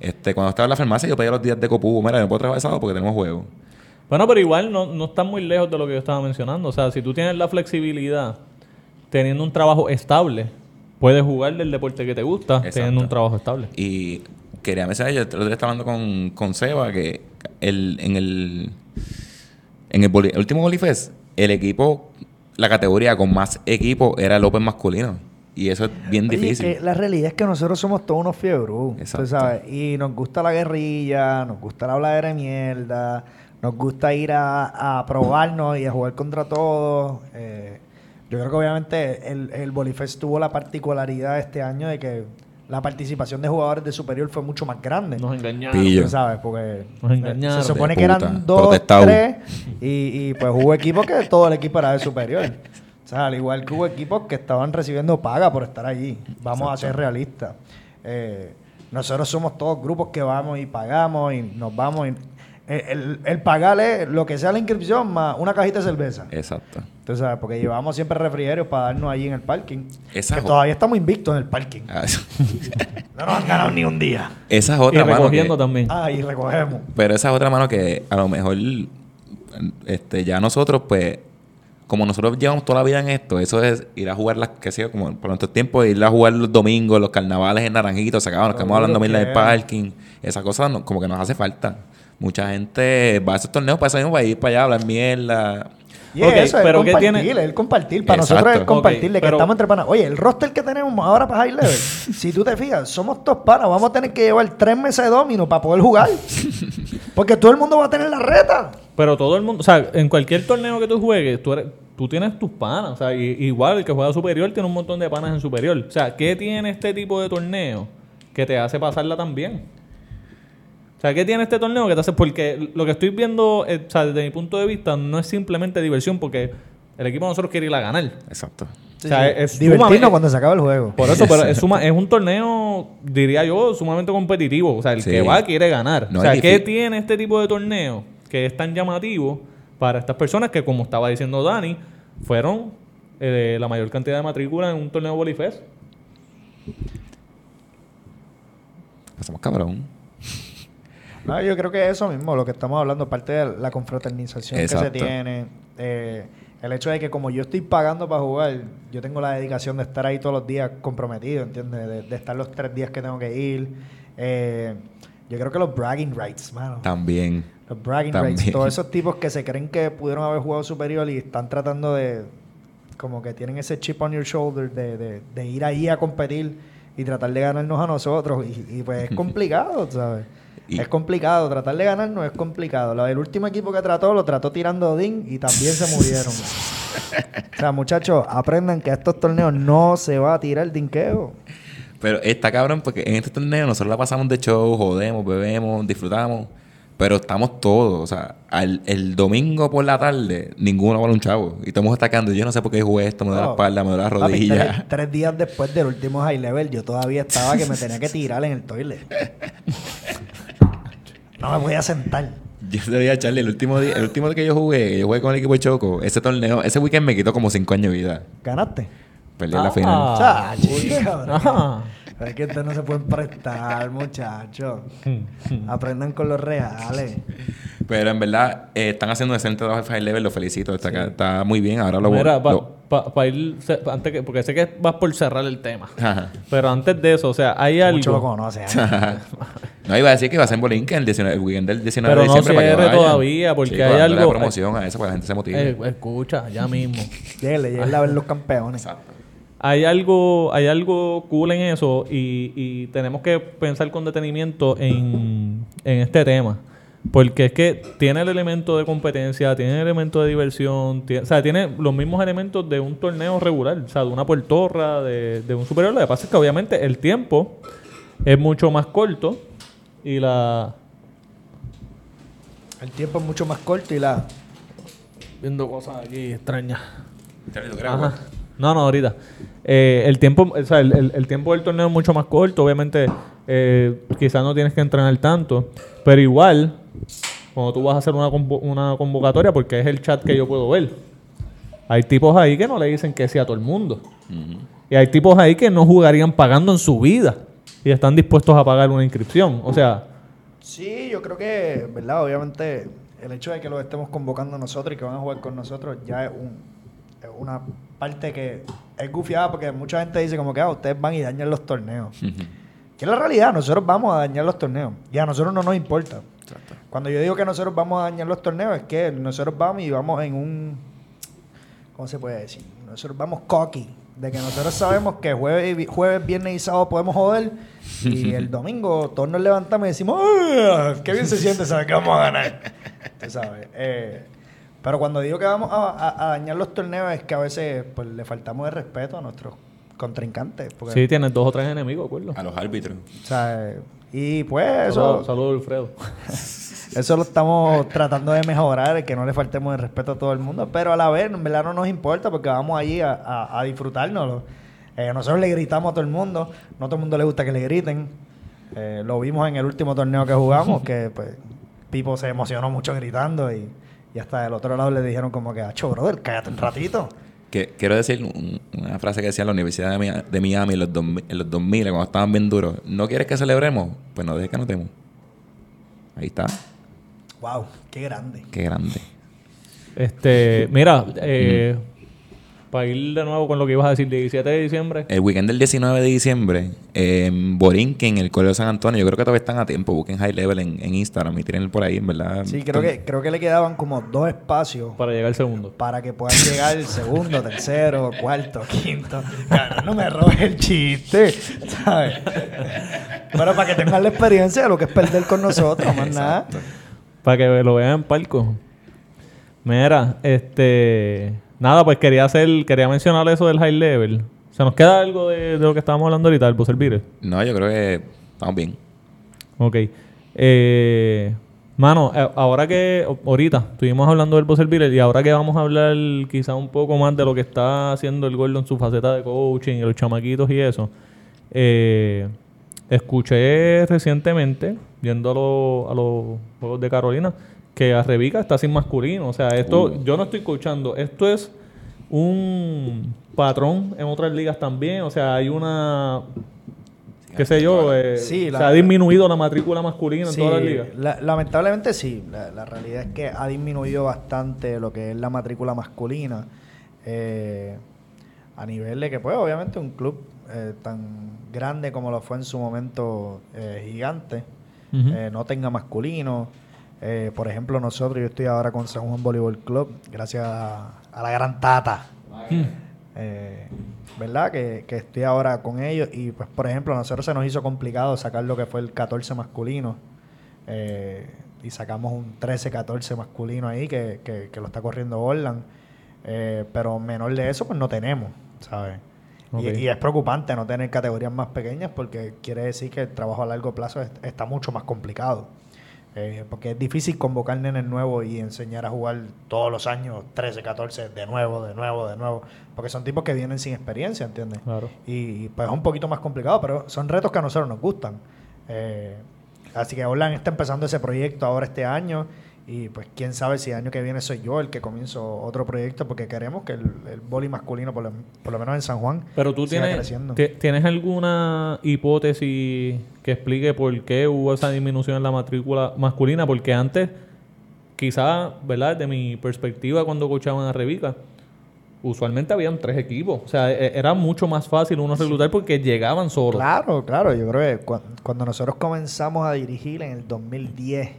Este, cuando estaba en la farmacia yo pedía los días de copu, mira, no puedo trabajar sábado porque tenemos juego. Bueno, pero igual no, no están muy lejos de lo que yo estaba mencionando. O sea, si tú tienes la flexibilidad, teniendo un trabajo estable, puedes jugar del deporte que te gusta, Exacto. teniendo un trabajo estable. Y quería mencionar, yo el otro día estaba hablando con, con Seba que el, en el en el, boli- el último Bolifest, el equipo, la categoría con más equipo era el Open masculino. Y eso es bien Oye, difícil. que la realidad es que nosotros somos todos unos fiebros, Exacto. tú sabes, y nos gusta la guerrilla, nos gusta la habladera de mierda, nos gusta ir a, a probarnos y a jugar contra todos. eh, yo creo que obviamente el, el Bolifest tuvo la particularidad este año de que la participación de jugadores de superior fue mucho más grande. Nos engañaron. Sabes, porque Nos engañaron. se supone que eran dos, Protestado. tres, y, y pues hubo equipos que todo el equipo era de superior. Sea, al igual que hubo equipos que estaban recibiendo paga por estar allí. Vamos a ser realistas. Eh, nosotros somos todos grupos que vamos y pagamos y nos vamos. Y el, el, el pagarle lo que sea la inscripción más una cajita de cerveza. Exacto. Tú sabes, porque llevamos siempre refrigerios para darnos allí en el parking. Esa que todavía estamos invictos en el parking. Ah, No nos han ganado ni un día. Esa es Y otra mano. recogiendo que- también. Ah, y recogemos. Pero esa es otra mano que a lo mejor este, ya nosotros, pues, como nosotros llevamos toda la vida en esto, eso es ir a jugar las, qué sé yo, como por nuestro tiempo, ir a jugar los domingos, los carnavales en Naranjito, se acaban, nos quedamos hablando mil del que- parking, esa cosa no- como que nos hace falta. Mucha gente va a esos torneos para eso mismo, para ir para allá a hablar mierda. Y eso, es pero ¿qué compartir, tiene? es el compartir. Para Exacto. nosotros es compartir, Ok, de que pero- estamos entre panas. Oye, el roster que tenemos ahora para High Level, si tú te fijas, somos todos panas. Vamos a tener que llevar tres meses de domino para poder jugar. Porque todo el mundo va a tener la reta. Pero todo el mundo, o sea, en cualquier torneo que tú juegues, tú, eres- tú tienes tus panas. O sea, y- igual el que juega superior tiene un montón de panas en superior. O sea, ¿qué tiene este tipo de torneo que te hace pasarla tan bien? O sea, ¿qué tiene este torneo que te hace? Porque lo que estoy viendo, eh, o sea, desde mi punto de vista, no es simplemente diversión, porque el equipo de nosotros quiere ir a ganar. Exacto. O sea, es sumamente- cuando se acaba el juego. Por eso, pero es, suma- es un torneo, diría yo, sumamente competitivo. O sea, el Sí. que va quiere ganar. No o sea, ¿qué tiene este tipo de torneo que es tan llamativo para estas personas que, como estaba diciendo Dani, fueron eh, la mayor cantidad de matrícula en un torneo Bolifest? Pasamos cabrón. No, yo creo que eso mismo, lo que estamos hablando, parte de la confraternización que se tiene. eh, el hecho de que como yo estoy pagando para jugar, yo tengo la dedicación de estar ahí todos los días comprometido, ¿entiendes? De, de estar los tres días que tengo que ir. Eh, yo creo que los bragging rights, mano. También. Los bragging También. rights. Todos esos tipos que se creen que pudieron haber jugado superior y están tratando de... Como que tienen ese chip on your shoulder de, de, de ir ahí a competir y tratar de ganarnos a nosotros. Y, y pues es complicado, ¿sabes? Y- Es complicado. Tratar de ganarnos es complicado. El último equipo que trató, lo trató tirando Odín y también se murieron. o sea, muchachos, aprendan que a estos torneos no se va a tirar dinqueo. Pero está cabrón porque en este torneo nosotros la pasamos de show, jodemos, bebemos, disfrutamos. Pero estamos todos. O sea, al- el domingo por la tarde, ninguno vale un chavo. Y estamos atacando. Yo no sé por qué jugué esto, me duele la No. espalda, me duele la Papi, rodilla. tres, tres días después del último high level, yo todavía estaba que me tenía que tirar en el toilet. No me voy a sentar. Yo te dije a Charlie, el último día, el último día que yo jugué, que yo jugué con el equipo de Choco, ese torneo, ese weekend me quitó como 5 años de vida. ¿Ganaste? Perdí la Ah. final. Cabrón. Ajá. Es que ustedes no se pueden prestar, muchachos. Aprendan con los reales. Pero en verdad, eh, están haciendo un excelente trabajo en Fire Level, lo felicito. Está, muy bien. Ahora lo voy Mira, para ir, antes que, porque sé que vas por cerrar el tema. Ajá. Pero antes de eso, o sea, hay algo... Mucho lo conocen. ¿eh? no, iba a decir que va a ser en Bolinka el, 19 el weekend del 19 Pero de no diciembre para que cierre todavía, porque Sí, hay algo- la promoción a eso para que la gente se motive. Eh, escucha, ya mismo. Lléguenle, lléguenle a ver los campeones. Exacto. Hay algo, hay algo cool en eso y, y tenemos que pensar con detenimiento en, en este tema. Porque es que tiene el elemento de competencia, tiene el elemento de diversión, tiene- o sea, tiene los mismos elementos de un torneo regular, o sea, de una puertorra, de, de un superior. Lo que pasa es que obviamente el tiempo es mucho más corto y la... El tiempo es mucho más corto y la... Viendo cosas aquí extrañas. Charlie, ¿tú crees, Ajá. No, no, ahorita. Eh, el tiempo, o sea, el, el- el tiempo del torneo es mucho más corto. Obviamente, eh, quizás no tienes que entrenar tanto. Pero igual, cuando tú vas a hacer una, convo- una convocatoria, porque es el chat que yo puedo ver, hay tipos ahí que no le dicen que sí a todo el mundo. Y hay tipos ahí que no jugarían pagando en su vida. Y están dispuestos a pagar una inscripción. O sea, Sí, yo creo que, ¿verdad? Obviamente, el hecho de que los estemos convocando nosotros y que van a jugar con nosotros ya es, un, es una parte que es gufiada porque mucha gente dice como que ah, ustedes van y dañan los torneos. Ujú. Que es la realidad, nosotros vamos a dañar los torneos y a nosotros no nos importa. Exacto. Cuando yo digo que nosotros vamos a dañar los torneos es que nosotros vamos y vamos en un, ¿cómo se puede decir? Nosotros vamos cocky, de que nosotros sabemos que jueves, jueves viernes y sábado podemos joder y el domingo todos nos levantamos y decimos. ¡qué bien se siente saber que vamos a ganar! Tú sabes. eh, pero cuando digo que vamos a, a- a dañar los torneos es que a veces pues, le faltamos de respeto a nuestros contrincantes. Porque, sí tienes dos o tres enemigos, ¿acuerdo? A los árbitros. o sea, y pues eso... Saludos, saludos, Alfredo. Eso lo estamos tratando de mejorar, que no le faltemos el respeto a todo el mundo, pero a la vez, en verdad no nos importa porque vamos allí a, a, a disfrutárnoslo. Eh, nosotros le gritamos a todo el mundo, no a todo el mundo le gusta que le griten. Eh, lo vimos en el último torneo que jugamos, que pues Pipo se emocionó mucho gritando y, y hasta del otro lado le dijeron como que, acho, brother, cállate un ratito. Que, quiero decir un- una frase que decía en la Universidad de Miami, de Miami en, los 2000, en los 2000, cuando estaban bien duros. ¿No quieres que celebremos? Pues no dejes que anotemos. Ahí está. Wow, qué grande. Qué grande. Este, mira, eh, para ir de nuevo con lo que ibas a decir, 17 de diciembre. El weekend del 19 de diciembre, eh, en Borinquen, en el Colegio San Antonio, yo creo que todavía están a tiempo. Busquen High Level en, en Instagram y tienen por ahí, en verdad. Sí, creo que, creo que le quedaban como dos espacios Para llegar al segundo. para que puedan llegar el segundo, tercero, cuarto, quinto. Cabrón, no me robes el chiste, ¿sabes? Pero para que tengan la experiencia de lo que es perder con nosotros, más nada. Para que lo vean en palco. Mira, este. Nada, pues quería hacer, quería mencionar eso del high level. ¿Se nos queda algo de, de lo que estábamos hablando ahorita, del buzzer beater? No, yo creo que estamos bien. Ok. Eh, mano, eh, ahora que ahorita estuvimos hablando del buzzer beater y ahora que vamos a hablar quizá un poco más de lo que está haciendo el Gordo en su faceta de coaching y los chamaquitos y eso. eh, escuché recientemente, yendo a, los- a los Juegos de Carolina, que Arrebica está sin masculino. O sea, esto Uh. yo no estoy escuchando. Esto es un patrón en otras ligas también. O sea, hay una qué sé yo, eh, Sí, la- se ha disminuido la matrícula masculina en todas las ligas. la- lamentablemente sí. La, la realidad es que ha disminuido bastante lo que es la matrícula masculina. eh, a nivel de que, pues, obviamente, un club eh, tan grande como lo fue en su momento eh, gigante, eh, no tenga masculino. Eh, por ejemplo, nosotros, yo estoy ahora con San Juan Voleibol Club, gracias a, a la gran Tata. Eh, ¿Verdad? Que, que estoy ahora con ellos y pues por ejemplo a nosotros se nos hizo complicado sacar lo que fue el 14 masculino eh, y sacamos un 13-14 masculino ahí que, que- que lo está corriendo Orland Eh, pero menor de eso pues no tenemos, ¿sabes? Y- es preocupante no tener categorías más pequeñas porque quiere decir que el trabajo a largo plazo es- está mucho más complicado. Eh, porque es difícil convocar nenes nuevos y enseñar a jugar todos los años 13, 14, de nuevo, de nuevo, de nuevo. Porque son tipos que vienen sin experiencia, ¿entiendes? Claro. Y, y, pues es un poquito más complicado, pero son retos que a nosotros nos gustan. Eh, así que Orlan está empezando ese proyecto ahora este año. Y pues quién sabe si el año que viene soy yo el que comienzo otro proyecto porque queremos que el, el boli masculino, por lo, por lo menos en San Juan, Pero tú siga tienes, ¿tienes alguna hipótesis que explique por qué hubo esa disminución en la matrícula masculina? Porque antes, quizás, ¿verdad? De mi perspectiva, cuando coachaban a Revica, usualmente habían tres equipos. O sea, e- era mucho más fácil uno reclutar porque llegaban solos. Claro, claro. Yo creo que cua- cuando nosotros comenzamos a dirigir en el 2010,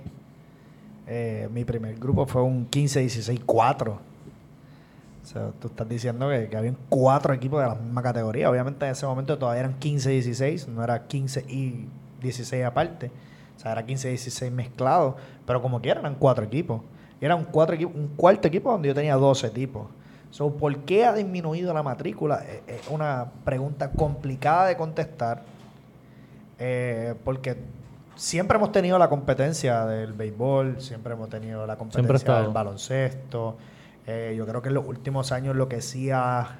eh, mi primer grupo fue un 15-16-4. O sea, tú estás diciendo que, que habían cuatro equipos de la misma categoría. Obviamente en ese momento todavía eran 15-16, no era 15 y 16 aparte. O sea, era 15-16 mezclados. Pero como quiera, eran cuatro equipos. Y era un, cuatro equipo, un cuarto equipo donde yo tenía 12 tipos. So, ¿Por qué ha disminuido la matrícula? Eh, Es una pregunta complicada de contestar. eh, porque siempre hemos tenido la competencia del béisbol, siempre hemos tenido la competencia del baloncesto. Eh, yo creo que en los últimos años lo que sí ha, ha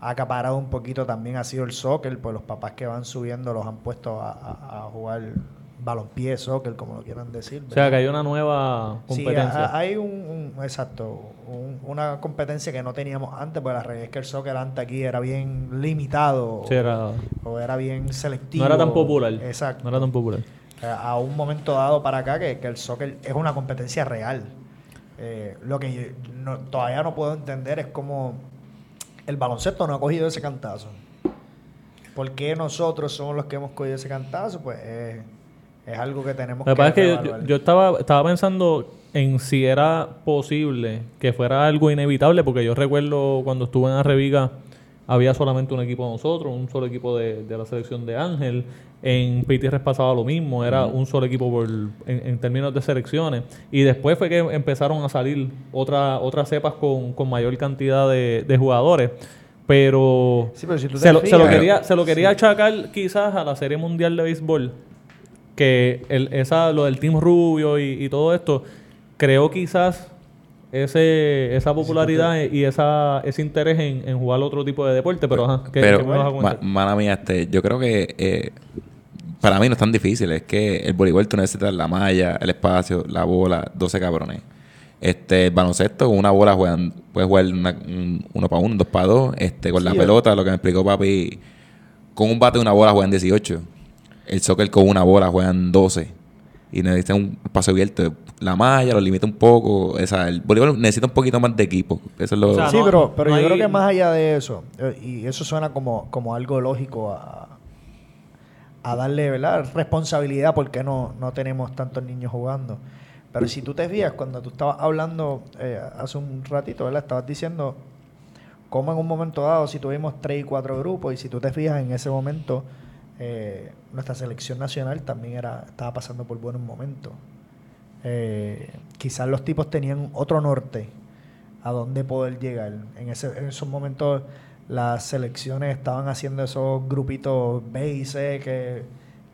acaparado un poquito también ha sido el soccer, pues los papás que van subiendo los han puesto a, a- a jugar balompié, soccer, como lo quieran decir. O sea, que hay una nueva Sí, competencia. ha- hay un, un- exacto, un- una competencia que no teníamos antes, porque la realidad es que el soccer antes aquí era bien limitado Sí, era- o era bien selectivo. no era tan popular. Exacto. No era tan popular. Eh, a un momento dado para acá que, que el soccer es una competencia real. Eh, lo que yo no- todavía no puedo entender es cómo el baloncesto no ha cogido ese cantazo. ¿Por qué nosotros somos los que hemos cogido ese cantazo? Pues eh, es algo que tenemos Lo que pasa es que yo, estaba, estaba pensando en si era posible que fuera algo inevitable, porque yo recuerdo cuando estuve en Arreviga había solamente un equipo de nosotros, un solo equipo de, de la selección de Ángel. En PTR pasaba lo mismo, era un solo equipo por, en, en términos de selecciones. Y después fue que empezaron a salir otra, otras cepas con, con mayor cantidad de, de jugadores. Pero, Sí, pero si tú te se, lo, se lo quería, se lo quería achacar quizás a la Serie Mundial de Béisbol que el, esa, lo del Team Rubio y, y todo esto, creo quizás ese, esa popularidad y esa, ese interés en, en jugar otro tipo de deporte, pero ajá, ¿qué, Pero, qué me vas a ma- mala mía, este, yo creo que eh, para mí no es tan difícil. Es que el voleibol tú necesitas la malla, el espacio, la bola, 12 cabrones. Este, el baloncesto, con una bola juegan, puedes jugar una- un- uno para uno, dos para dos. Este, con la Sí, pelota, lo que me explicó papi, con un bate y una bola juegan 18. El soccer con una bola juegan 12. Y necesitan un espacio abierto. La malla lo limita un poco. O sea, el voleibol necesita un poquito más de equipo. Eso es lo O sea, sí, no- pero, pero no yo hay- creo que más allá de eso, eh, y eso suena como, como algo lógico a, a darle ¿verdad? responsabilidad porque no, no tenemos tantos niños jugando. Pero si tú te fijas, cuando tú estabas hablando eh, hace un ratito, ¿verdad? estabas diciendo cómo en un momento dado, si tuvimos tres y cuatro grupos, y si tú te fijas en ese momento, eh, nuestra selección nacional también era estaba pasando por buenos momentos. Eh, quizás los tipos tenían otro norte a dónde poder llegar. En, ese, en esos momentos las selecciones estaban haciendo esos grupitos B que,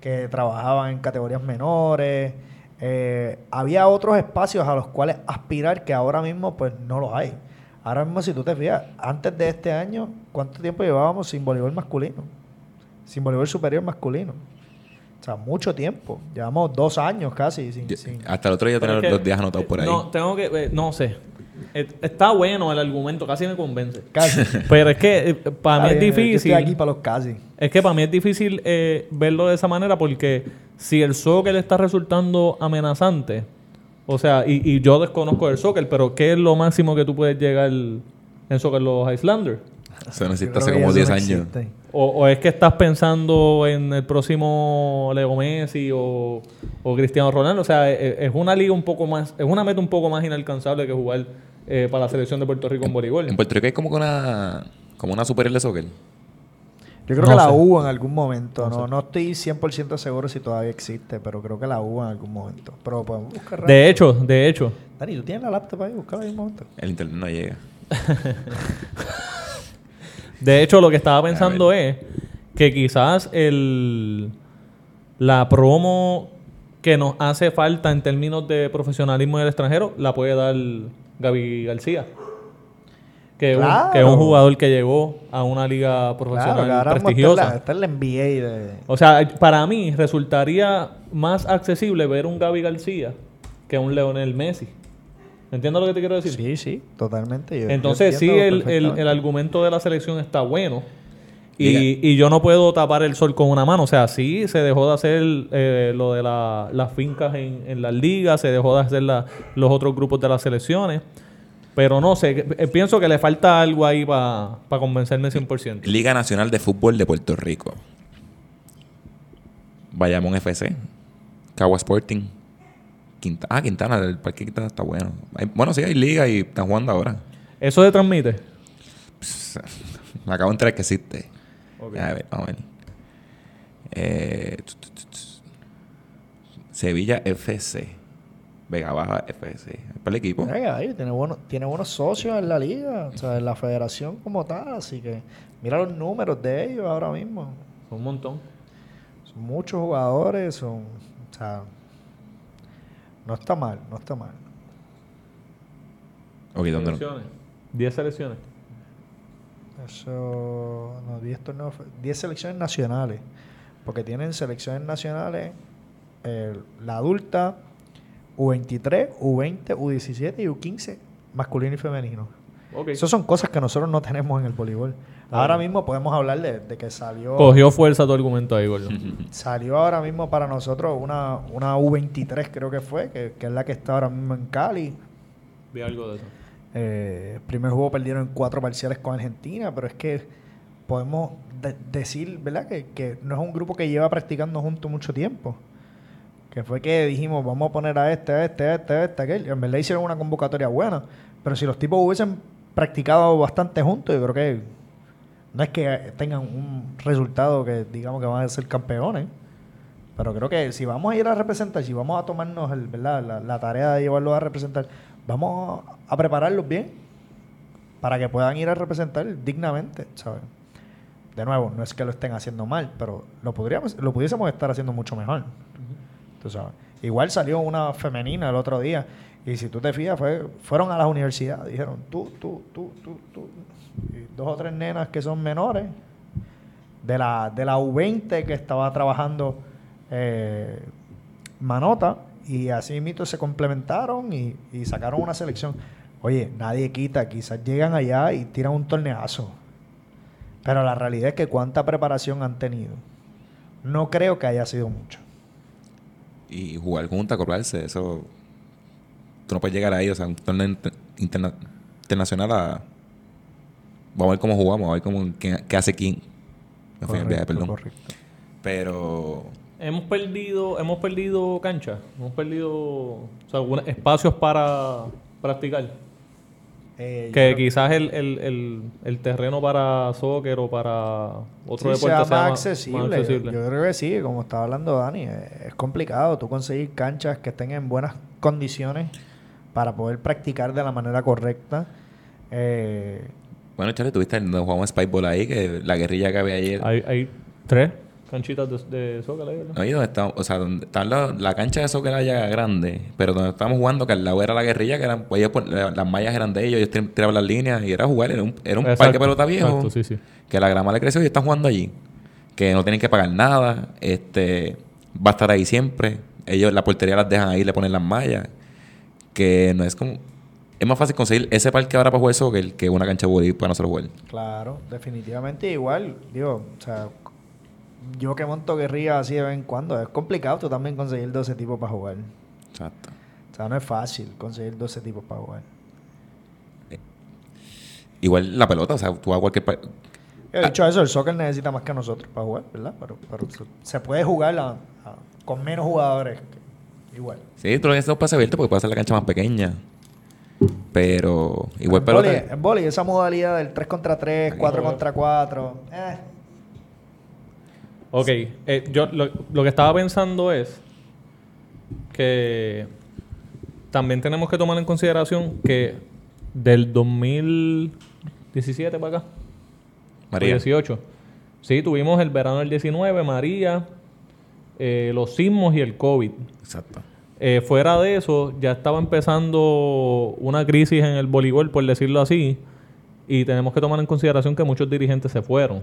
que trabajaban en categorías menores. Eh, había otros espacios a los cuales aspirar que ahora mismo pues no los hay. Ahora mismo si tú te fijas, antes de este año, ¿cuánto tiempo llevábamos sin voleibol masculino? Sin voleibol superior masculino. O sea, mucho tiempo. Llevamos dos años casi sin... Yo- sin- hasta el otro día tener los días anotados por ahí. No, tengo que. eh, no sé. Eh, Está bueno el argumento, casi me convence. Casi. Pero es que para mí es Yo difícil. estoy aquí para los casi. Es que para mí es difícil eh, verlo de esa manera porque si el soccer está resultando amenazante, o sea, y, y yo desconozco el soccer, pero ¿qué es lo máximo que tú puedes llegar en soccer los Islanders? Eso no Yo existe creo hace como eso 10 no años. existe. O, o es que estás pensando en el próximo Leo Messi o, o Cristiano Ronaldo? O sea, e- e- es, una liga un poco más, es una meta un poco más inalcanzable que jugar eh, para la selección de Puerto Rico en voleibol. En Puerto Rico hay como que una, como una superior de soccer. Yo creo No que la sé. hubo en algún momento. No No, sé. no estoy 100% seguro si todavía existe, pero creo que la hubo en algún momento. Pero podemos buscar rápido. De hecho, de hecho, Dani, ¿tú tienes la laptop ahí? Búscala ahí un momento. El internet no llega. De hecho, lo que estaba pensando es que quizás el la promo que nos hace falta en términos de profesionalismo en el extranjero la puede dar Gaby García. Que, es un- que es un jugador que llegó a una liga profesional Claro, prestigiosa. Está en la, está en la NBA de... O sea, para mí resultaría más accesible ver un Gaby García que un Leonel Messi. ¿Entiendes lo que te quiero decir? Sí, sí, totalmente. Yo- yo Entonces, sí, el, el, el argumento de la selección está bueno. Y, y yo no puedo tapar el sol con una mano. O sea, sí, se dejó de hacer eh, lo de la- las fincas en, en las ligas, se dejó de hacer la- los otros grupos de las selecciones. Pero no sé, eh, pienso que le falta algo ahí para convencerme 100%. Liga Nacional de Fútbol de Puerto Rico. Bayamón FC. Cagua Sporting. Quinta- ah, Quintana, el Parque Quintana está bueno. Hay- bueno, sí, hay liga y están jugando ahora. ¿Eso se transmite? Pss, Me acabo de enterar que existe. Ok. A ver, vamos a ver. Eh. Sevilla FC. Vega Baja FC. Para el equipo. Ahí, tiene, buenos, tiene buenos socios en la liga, o sea, en la federación como tal, así que mira los números de ellos ahora mismo. Un montón. Son muchos jugadores, son, o sea, no está mal, no está mal. Ok, ¿dónde no? Selecciones. 10 selecciones. Eso, no, 10 torneos, 10 selecciones nacionales, porque tienen selecciones nacionales, eh, la adulta, U23, U20, U17 y U15, masculino y femenino. Ok. Esas son cosas que nosotros no tenemos en el voleibol. Ahora mismo podemos hablar de, de que salió Cogió fuerza tu argumento ahí, gordo. salió ahora mismo para nosotros una, una U23 creo que fue, que, que es la que está ahora mismo en Cali. Vi algo de eso. Eh, el primer juego perdieron en cuatro parciales con Argentina, pero es que podemos de- decir, ¿verdad? Que, que no es un grupo que lleva practicando juntos mucho tiempo. Que fue que dijimos, vamos a poner a este, a este, a este, a este, a aquel. Y en verdad hicieron una convocatoria buena. Pero si los tipos hubiesen practicado bastante juntos, yo creo que no es que tengan un resultado que digamos que van a ser campeones. Pero creo que si vamos a ir a representar, si vamos a tomarnos el, ¿verdad? La, la tarea de llevarlos a representar, vamos a prepararlos bien para que puedan ir a representar dignamente, ¿sabes? De nuevo, no es que lo estén haciendo mal, pero lo podríamos, lo pudiésemos estar haciendo mucho mejor. Tú sabes. Igual salió una femenina el otro día y si tú te fijas, fue, fueron a las universidades, dijeron tú, tú, tú, tú, tú. Y dos o tres nenas que son menores de la, de la U20 que estaba trabajando eh, Manota y así mito se complementaron y, sacaron una selección. Oye, nadie quita, quizás llegan allá y tiran un torneazo. Pero la realidad es que cuánta preparación han tenido. No creo que haya sido mucho. Y jugar juntos, acordarse, eso. Tú no puedes llegar ahí, o sea, un torneo inter- interna- internacional a. Vamos a ver cómo jugamos, a ver cómo, qué, qué hace quién. Me fui en viaje, Correcto, perdón. correcto. Pero. Hemos perdido, hemos perdido cancha, hemos perdido o sea, algunos espacios para practicar. Eh, Que quizás el, el, el, el terreno para soccer o para otro Sí, deporte sea sea más más- accesible. más accesible. Yo creo que sí, como estaba hablando Dani, eh, es complicado tú conseguir canchas que estén en buenas condiciones para poder practicar de la manera correcta. Eh, Bueno, Charlie, tuviste el donde jugamos Spikeball ahí, que la guerrilla que había ayer. Hay, hay tres canchitas de, de soccer ahí, ¿verdad? Ahí donde está, o sea, donde está la, la cancha de soccer allá grande, pero donde estábamos jugando, que al lado era la guerrilla, que eran, pues, ellos las mallas eran de ellos, ellos tir- tiraban las líneas y era jugar, era un, era un Exacto, parque de pelota viejo, exacto, sí, sí. que la grama le creció y están jugando allí, que no tienen que pagar nada, este, va a estar ahí siempre, ellos la portería las dejan ahí, le ponen las mallas, que no es como, es más fácil conseguir ese parque ahora para jugar soccer que una cancha de voleibol para nosotros jugar. claro, definitivamente igual. Digo, o sea, yo que monto guerrilla así de vez en cuando, es complicado tú también conseguir 12 tipos para jugar. Exacto. O sea, no es fácil conseguir 12 tipos para jugar. Igual la pelota, o sea, tú a cualquier... He dicho eso, el soccer necesita más que nosotros para jugar, ¿verdad? Pero, pero se- se puede jugar a- a- con menos jugadores. que- igual. Sí, tú lo un pase abierto porque puede hacer la cancha más pequeña. Pero igual en pelota. en vóley, esa modalidad del 3 contra 3, 4 contra 4. Eh, Ok, eh, yo lo, lo que estaba pensando es que también tenemos que tomar en consideración que del 2017 para acá, María. o 18, sí, tuvimos el verano del 19, María, eh, los sismos y el COVID. Exacto. Eh, fuera de eso, ya estaba empezando una crisis en el voleibol, por decirlo así, y tenemos que tomar en consideración que muchos dirigentes se fueron.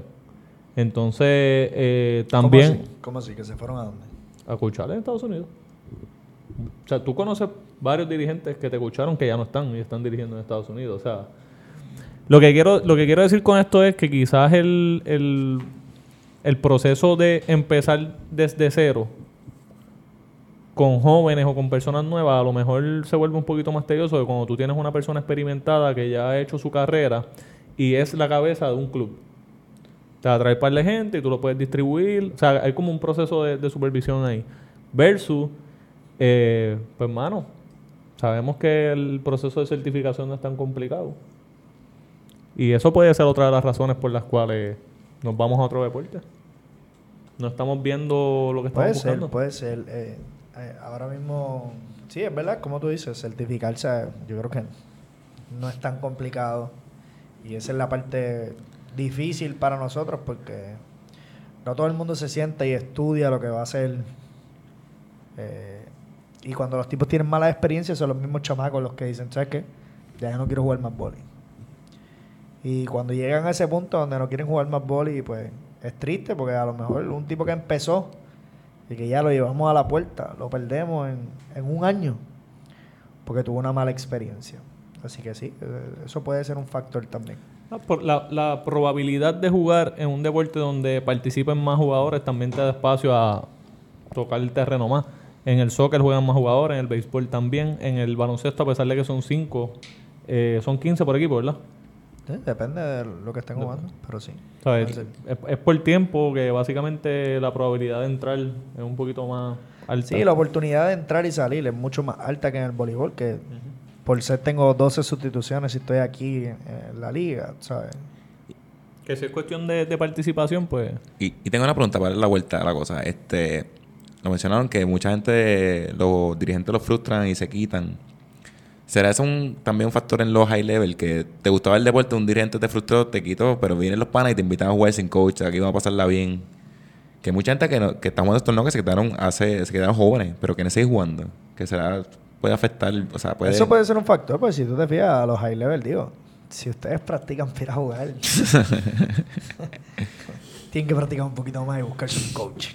Entonces, eh, también... ¿Cómo así? ¿Cómo así? ¿Que se fueron a dónde? A escuchar en Estados Unidos. O sea, tú conoces varios dirigentes que te escucharon que ya no están y están dirigiendo en Estados Unidos. O sea, lo que quiero, lo que quiero decir con esto es que quizás el, el, el proceso de empezar desde cero con jóvenes o con personas nuevas, a lo mejor se vuelve un poquito más tedioso que cuando tú tienes una persona experimentada que ya ha hecho su carrera y es la cabeza de un club. Te va a traer par de gente y tú lo puedes distribuir. O sea, hay como un proceso de, de supervisión ahí. Versus, eh, pues, mano, sabemos que el proceso de certificación no es tan complicado. Y eso puede ser otra de las razones por las cuales nos vamos a otro deporte. No estamos viendo lo que estamos Puede ser, puede ser. Eh, eh, ahora mismo, sí, es verdad, como tú dices, certificarse, yo creo que no es tan complicado. Y esa es la parte difícil para nosotros porque no todo el mundo se sienta y estudia lo que va a hacer. Eh, y cuando los tipos tienen malas experiencias, son los mismos chamacos los que dicen, ¿sabes qué? Ya no quiero jugar más boli. Y cuando llegan a ese punto donde no quieren jugar más boli, pues es triste porque a lo mejor un tipo que empezó y que ya lo llevamos a la puerta, lo perdemos en, en un año porque tuvo una mala experiencia. Así que sí, eh, eso puede ser un factor también. Por la, la probabilidad de jugar en un deporte donde participen más jugadores también te da espacio a tocar el terreno más. En el soccer juegan más jugadores, en el béisbol también, en el baloncesto a pesar de que son 5, son 15 por equipo, ¿verdad? Sí, depende de lo que estén jugando, pero sí. ¿Sabes? Puede Es, es por tiempo que básicamente la probabilidad de entrar es un poquito más alta. Sí, la oportunidad de entrar y salir es mucho más alta que en el voleibol, que por ser tengo 12 sustituciones y estoy aquí en, en la liga, ¿sabes? Que si es cuestión de, de participación, pues... Y, y tengo una pregunta para darle la vuelta a la cosa. Este, lo mencionaron que mucha gente, los dirigentes los frustran y se quitan. ¿Será eso un, también un factor en los high level? Que te gustaba el deporte, un dirigente te frustró, te quitó, pero vienen los panas y te invitan a jugar sin coach, aquí vamos a pasarla bien. Que mucha gente que, no, que está jugando estos no que se quedaron hace, se quedaron jóvenes, pero que no siguen jugando. Que será, puede afectar, o sea, puede... Eso puede ser un factor, pues si tú te fijas a los high level, digo, si ustedes practican para jugar, tienen que practicar un poquito más y buscarse un coach.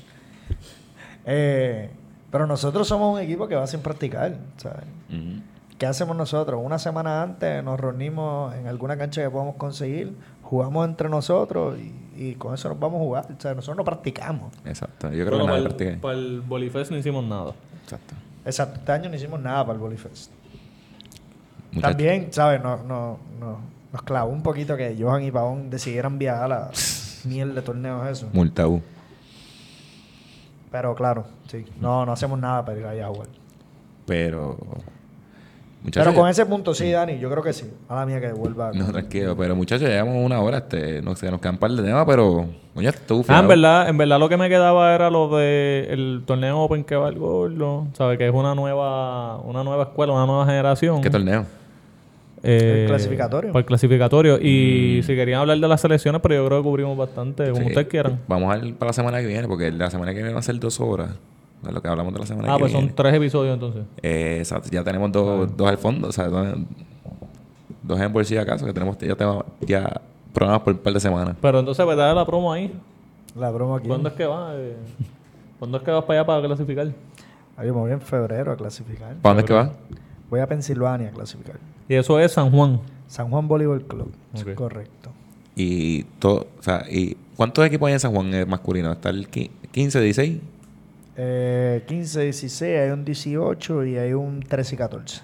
Eh, pero nosotros somos un equipo que va sin practicar, ¿sabes? Ujú. ¿Qué hacemos nosotros? Una semana antes nos reunimos en alguna cancha que podamos conseguir, jugamos entre nosotros y, y con eso nos vamos a jugar. O sea, nosotros no practicamos. Exacto. Yo creo Bueno, que para, el, para el Bolifest no hicimos nada. Exacto. Exacto. Este año no hicimos nada para el Bolifest. También, ¿sabes? No, no, no, nos clavó un poquito que Johan y Pavón decidieran viajar a la miel de torneos eso. Multaú. Pero claro, sí. No, no hacemos nada para ir allá a jugar. Pero. Pero con ese punto sí, Dani, yo creo que sí. A la mía que vuelva. No, tranquilo. Pero muchachos, llevamos una hora. Este, no sé, nos quedan un par de temas, pero. Coño, estuvo Ah, en verdad, en verdad lo que me quedaba era lo de el torneo Open que va el gordo. ¿Sabes? Que es una nueva, una nueva escuela, una nueva generación. ¿Qué torneo? Eh, El clasificatorio. Para el clasificatorio. Y Mm. si querían hablar de las selecciones, pero yo creo que cubrimos bastante, como Sí. ustedes quieran. Vamos a ir para la semana que viene, porque la semana que viene va a ser dos horas. De lo que hablamos de la semana Ah, que pues viene. son tres episodios entonces. Eh, exacto. Ya tenemos dos, dos al fondo, o sea, dos, dos en bolsillo acaso, que tenemos ya, tenemos ya programas por un par de semanas. Pero entonces, ¿verdad? La promo ahí. La broma aquí. ¿Cuándo es que va? Eh, ¿Cuándo es que vas para allá para clasificar? Ah, yo me voy en febrero a clasificar. ¿Para dónde es que va? Voy a Pensilvania a clasificar. Y eso es San Juan. San Juan Volleyball Club. Eso Ok. es correcto. Y todo, o sea, y ¿cuántos equipos hay en San Juan eh, masculino? ¿Está el qui- 15, 16? Eh, 15, 16, hay un 18 y hay un 13 y 14.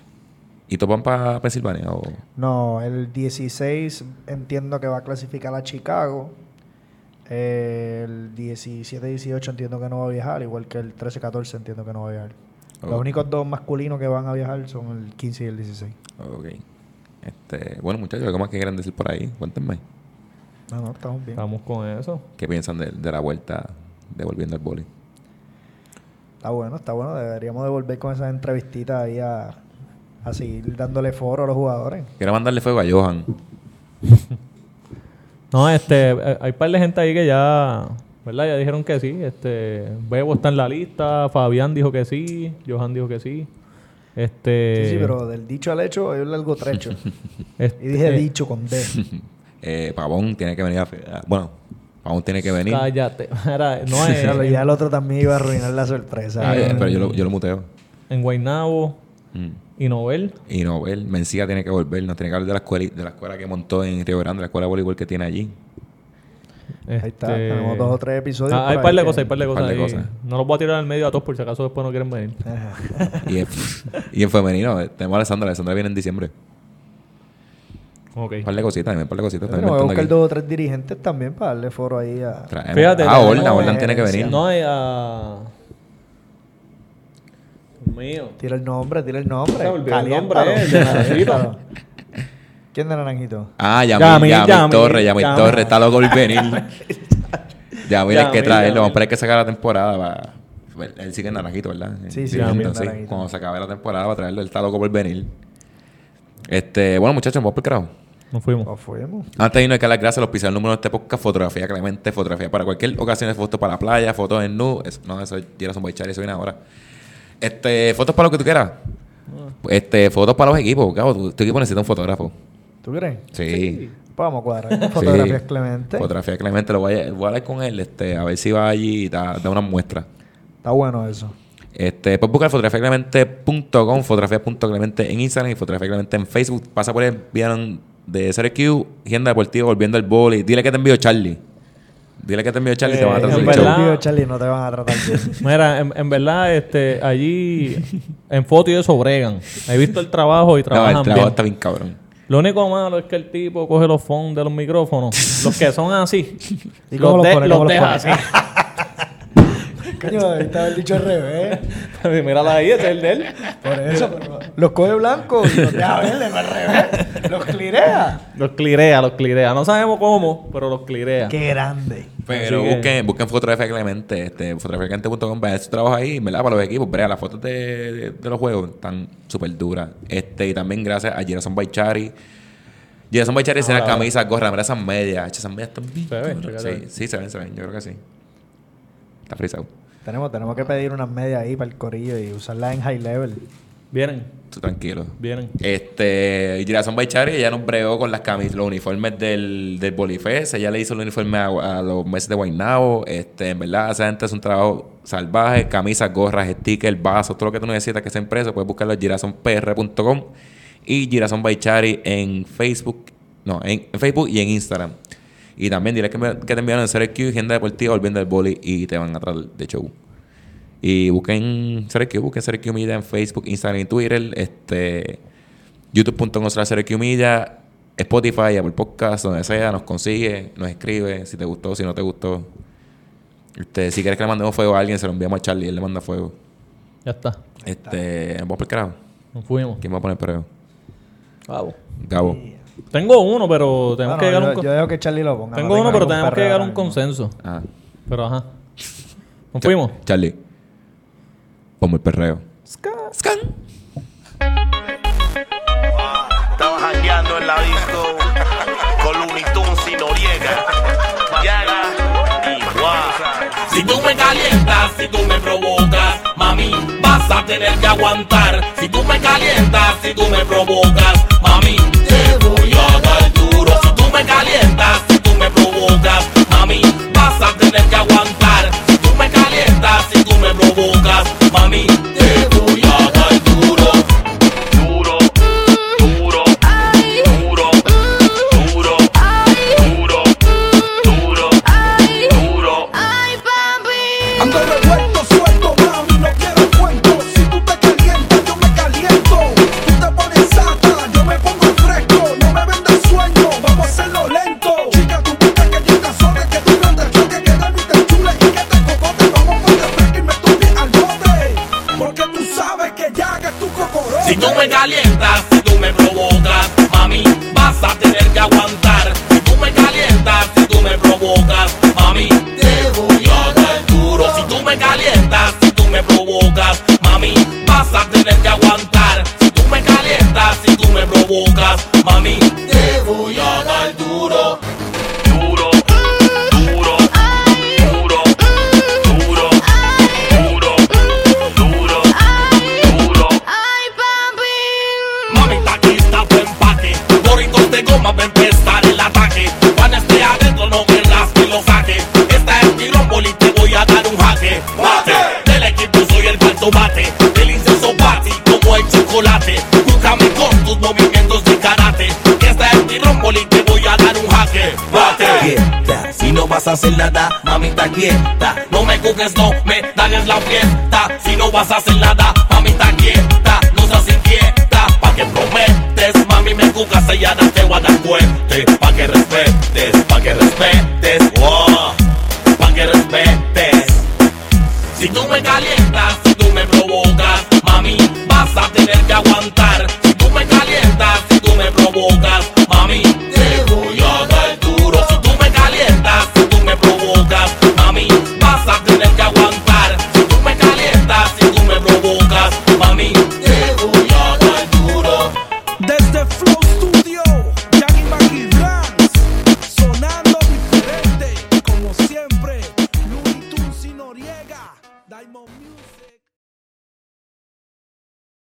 ¿Y todos van para Pensilvania? O... No, el 16 entiendo que va a clasificar a Chicago. Eh, el 17-18 entiendo que no va a viajar, igual que el 13-14 entiendo que no va a viajar. Los Ok. únicos dos masculinos que van a viajar son el 15 y el 16. Ok. Este, bueno, muchachos, ¿algo más que quieran decir por ahí? Cuéntenme. No, no, estamos bien. Estamos con eso. ¿Qué piensan de, de la vuelta devolviendo el boli? Está bueno, está bueno. Deberíamos de volver con esas entrevistitas ahí a, a seguir dándole foro a los jugadores. Quiero mandarle fuego a Johan. No, este, eh, hay un par de gente ahí que ya, ¿verdad? Ya dijeron que sí. Este, Bebo está en la lista, Fabián dijo que sí, Johan dijo que sí. Este, Sí, sí, pero del dicho al hecho hay un largo trecho. este, y dije dicho con D. Eh, Pavón tiene que venir a... a- Bueno, Pavón tiene que venir. Cállate. Era- no es Claro, ya el otro también iba a arruinar la sorpresa. Ah, eh, pero yo lo, yo lo muteo. en Guaynabo Mm. y Nobel. Y Nobel, Mencía tiene que volver, nos tiene que hablar de la escuela, de la escuela que montó en Río Grande, la escuela de voleibol que tiene allí. Ahí está. Este, Tenemos dos o tres episodios. Ah, hay par de que- cosas, hay par de par cosas. de cosas. No los voy a tirar al medio a todos por si acaso después no quieren venir. Y en, y en femenino, tenemos a Alessandra, Alessandra viene en diciembre. Ok. Un par de cositas, también un par de cositas. Voy a buscar aquí. dos o tres dirigentes también para darle foro ahí a... Traemos- Fíjate, ah, Orlan, Orlan tiene que venir. No hay a... Dios mío. Tira el nombre, tira el nombre. Olvidó el Caliéntalo. nombre, eh, de Naranjito. Caliéntalo. ¿Quién de Naranjito? Ah, Yamil, Yamil, Yamil, Yamil, Torres, Yamil Yamil. Torres, está loco por venir. Yamil hay que traerlo, vamos a esperar que se acabe la temporada para... Él- sigue en Naranjito, ¿verdad? Sí, sí, Yamil, Naranjito. Cuando se acabe la temporada va a traerlo, él está loco por venir. Este, bueno, muchachos, vamos por el carajo. Nos fuimos. ¿O fuimos? Antes de irnos hay que dar las gracias a los pisados número de este podcast, fotografía Clemente, fotografía para cualquier ocasión, fotos para la playa, fotos en nu, eso- no, eso ya son Boichari, eso viene ahora. Este, fotos para lo que tú quieras. Este, fotos para los equipos, cabo, tu, tu equipo necesita un fotógrafo. ¿Tú crees? Sí. Pues vamos a cuadrar. con Fotografías Sí. Clemente. Fotografía Clemente, lo voy a, voy a hablar con él, este, a ver si va allí y da, da una muestra. Está bueno eso. Este, puedes buscar fotografiaclemente.com, fotografía.clemente en Instagram y fotografía Clemente en Facebook. Pasa por el vieron de SRQ, Agenda Deportiva, volviendo al boli. Dile que te envió Charlie. Dile que te envió Charlie y te van a Eh, tratar en verdad- Charlie, no te van a tratar bien. Mira, en, en verdad, este, allí en foto y eso bregan. He visto el trabajo y No, trabajan el trabajo bien. está bien cabrón. Lo único malo es que el tipo coge los fondos de los micrófonos, los que son así, ¿Y los, de- los ¿Cómo los deja así. Coño, ahí estaba el dicho al revés. Mírala ahí, ese es el de él. Por eso, pero los coge blancos y los deja verdes al revés. Los clirea. Los clirea, los clirea. No sabemos cómo, pero los clirea. Qué grande. Pero Así que- busquen, busquen fotografía Clemente, este, fotografiaclemente.com, vean su trabajo ahí, ¿verdad? Para los equipos, vean las fotos de, de- de los juegos, están súper duras. Este, y también gracias a Gerson Baichari. Gerson Baichari tiene las Ahora, camisas, gorras, mira esas medias, esas medias están bien Se. Sí, sí, se ven, se ven, yo creo que sí. Está frisado. Tenemos, tenemos que pedir unas medias ahí para el corillo y usarlas en high level. Vienen, Tú tranquilo. vienen. Este, Girasón Baichari, ella nos bregó con las camisas, los uniformes del, del Bolifest. Ella le hizo el uniforme a, a los meses de Guaynabo. Este, en verdad, esa gente hace un trabajo salvajes, camisas, gorras, stickers, vasos, todo lo que tú necesitas que sea impreso, puedes buscarlo en girasonpr.com y Girasón by Chari en Facebook, no, en, en Facebook y en Instagram. Y también dile que, me- que te enviaron en CRQ, Agenda Deportiva, volviendo del boli y te van a traer de show. Y busquen CRQ, busquen CRQ Media en Facebook, Instagram y Twitter, este, youtube.com slash CRQ Media, Spotify, Apple Podcast, donde sea, nos consigue, nos escribe, si te gustó, si no te gustó. Este, si quieres que le mandemos fuego a alguien, se lo enviamos a Charlie, él le manda fuego. Ya está. Este, vamos por el carajo. Nos fuimos. ¿Quién va a poner perreo? Vamos. Gabo. Tengo uno, pero tenemos Bueno, que llegar a yo, un con- yo dejo que Charlie lo ponga. Tengo no uno, pero tenemos que llegar a un consenso. Ajá. Pero ajá. Nos fuimos. Charlie. Ponme el perreo. Scan. Estaba jangueando en la disco con Looney Tunes y Noriega. Yaga y Guá. Si tú me calientas, si tú me provocas, mami, vas a tener que aguantar. Si tú me calientas, si tú me provocas, mami, dar duro. Si tú me calientas, si tú me provocas, mami, vas a tener que aguantar. Si tú me calientas, si tú me provocas, mami,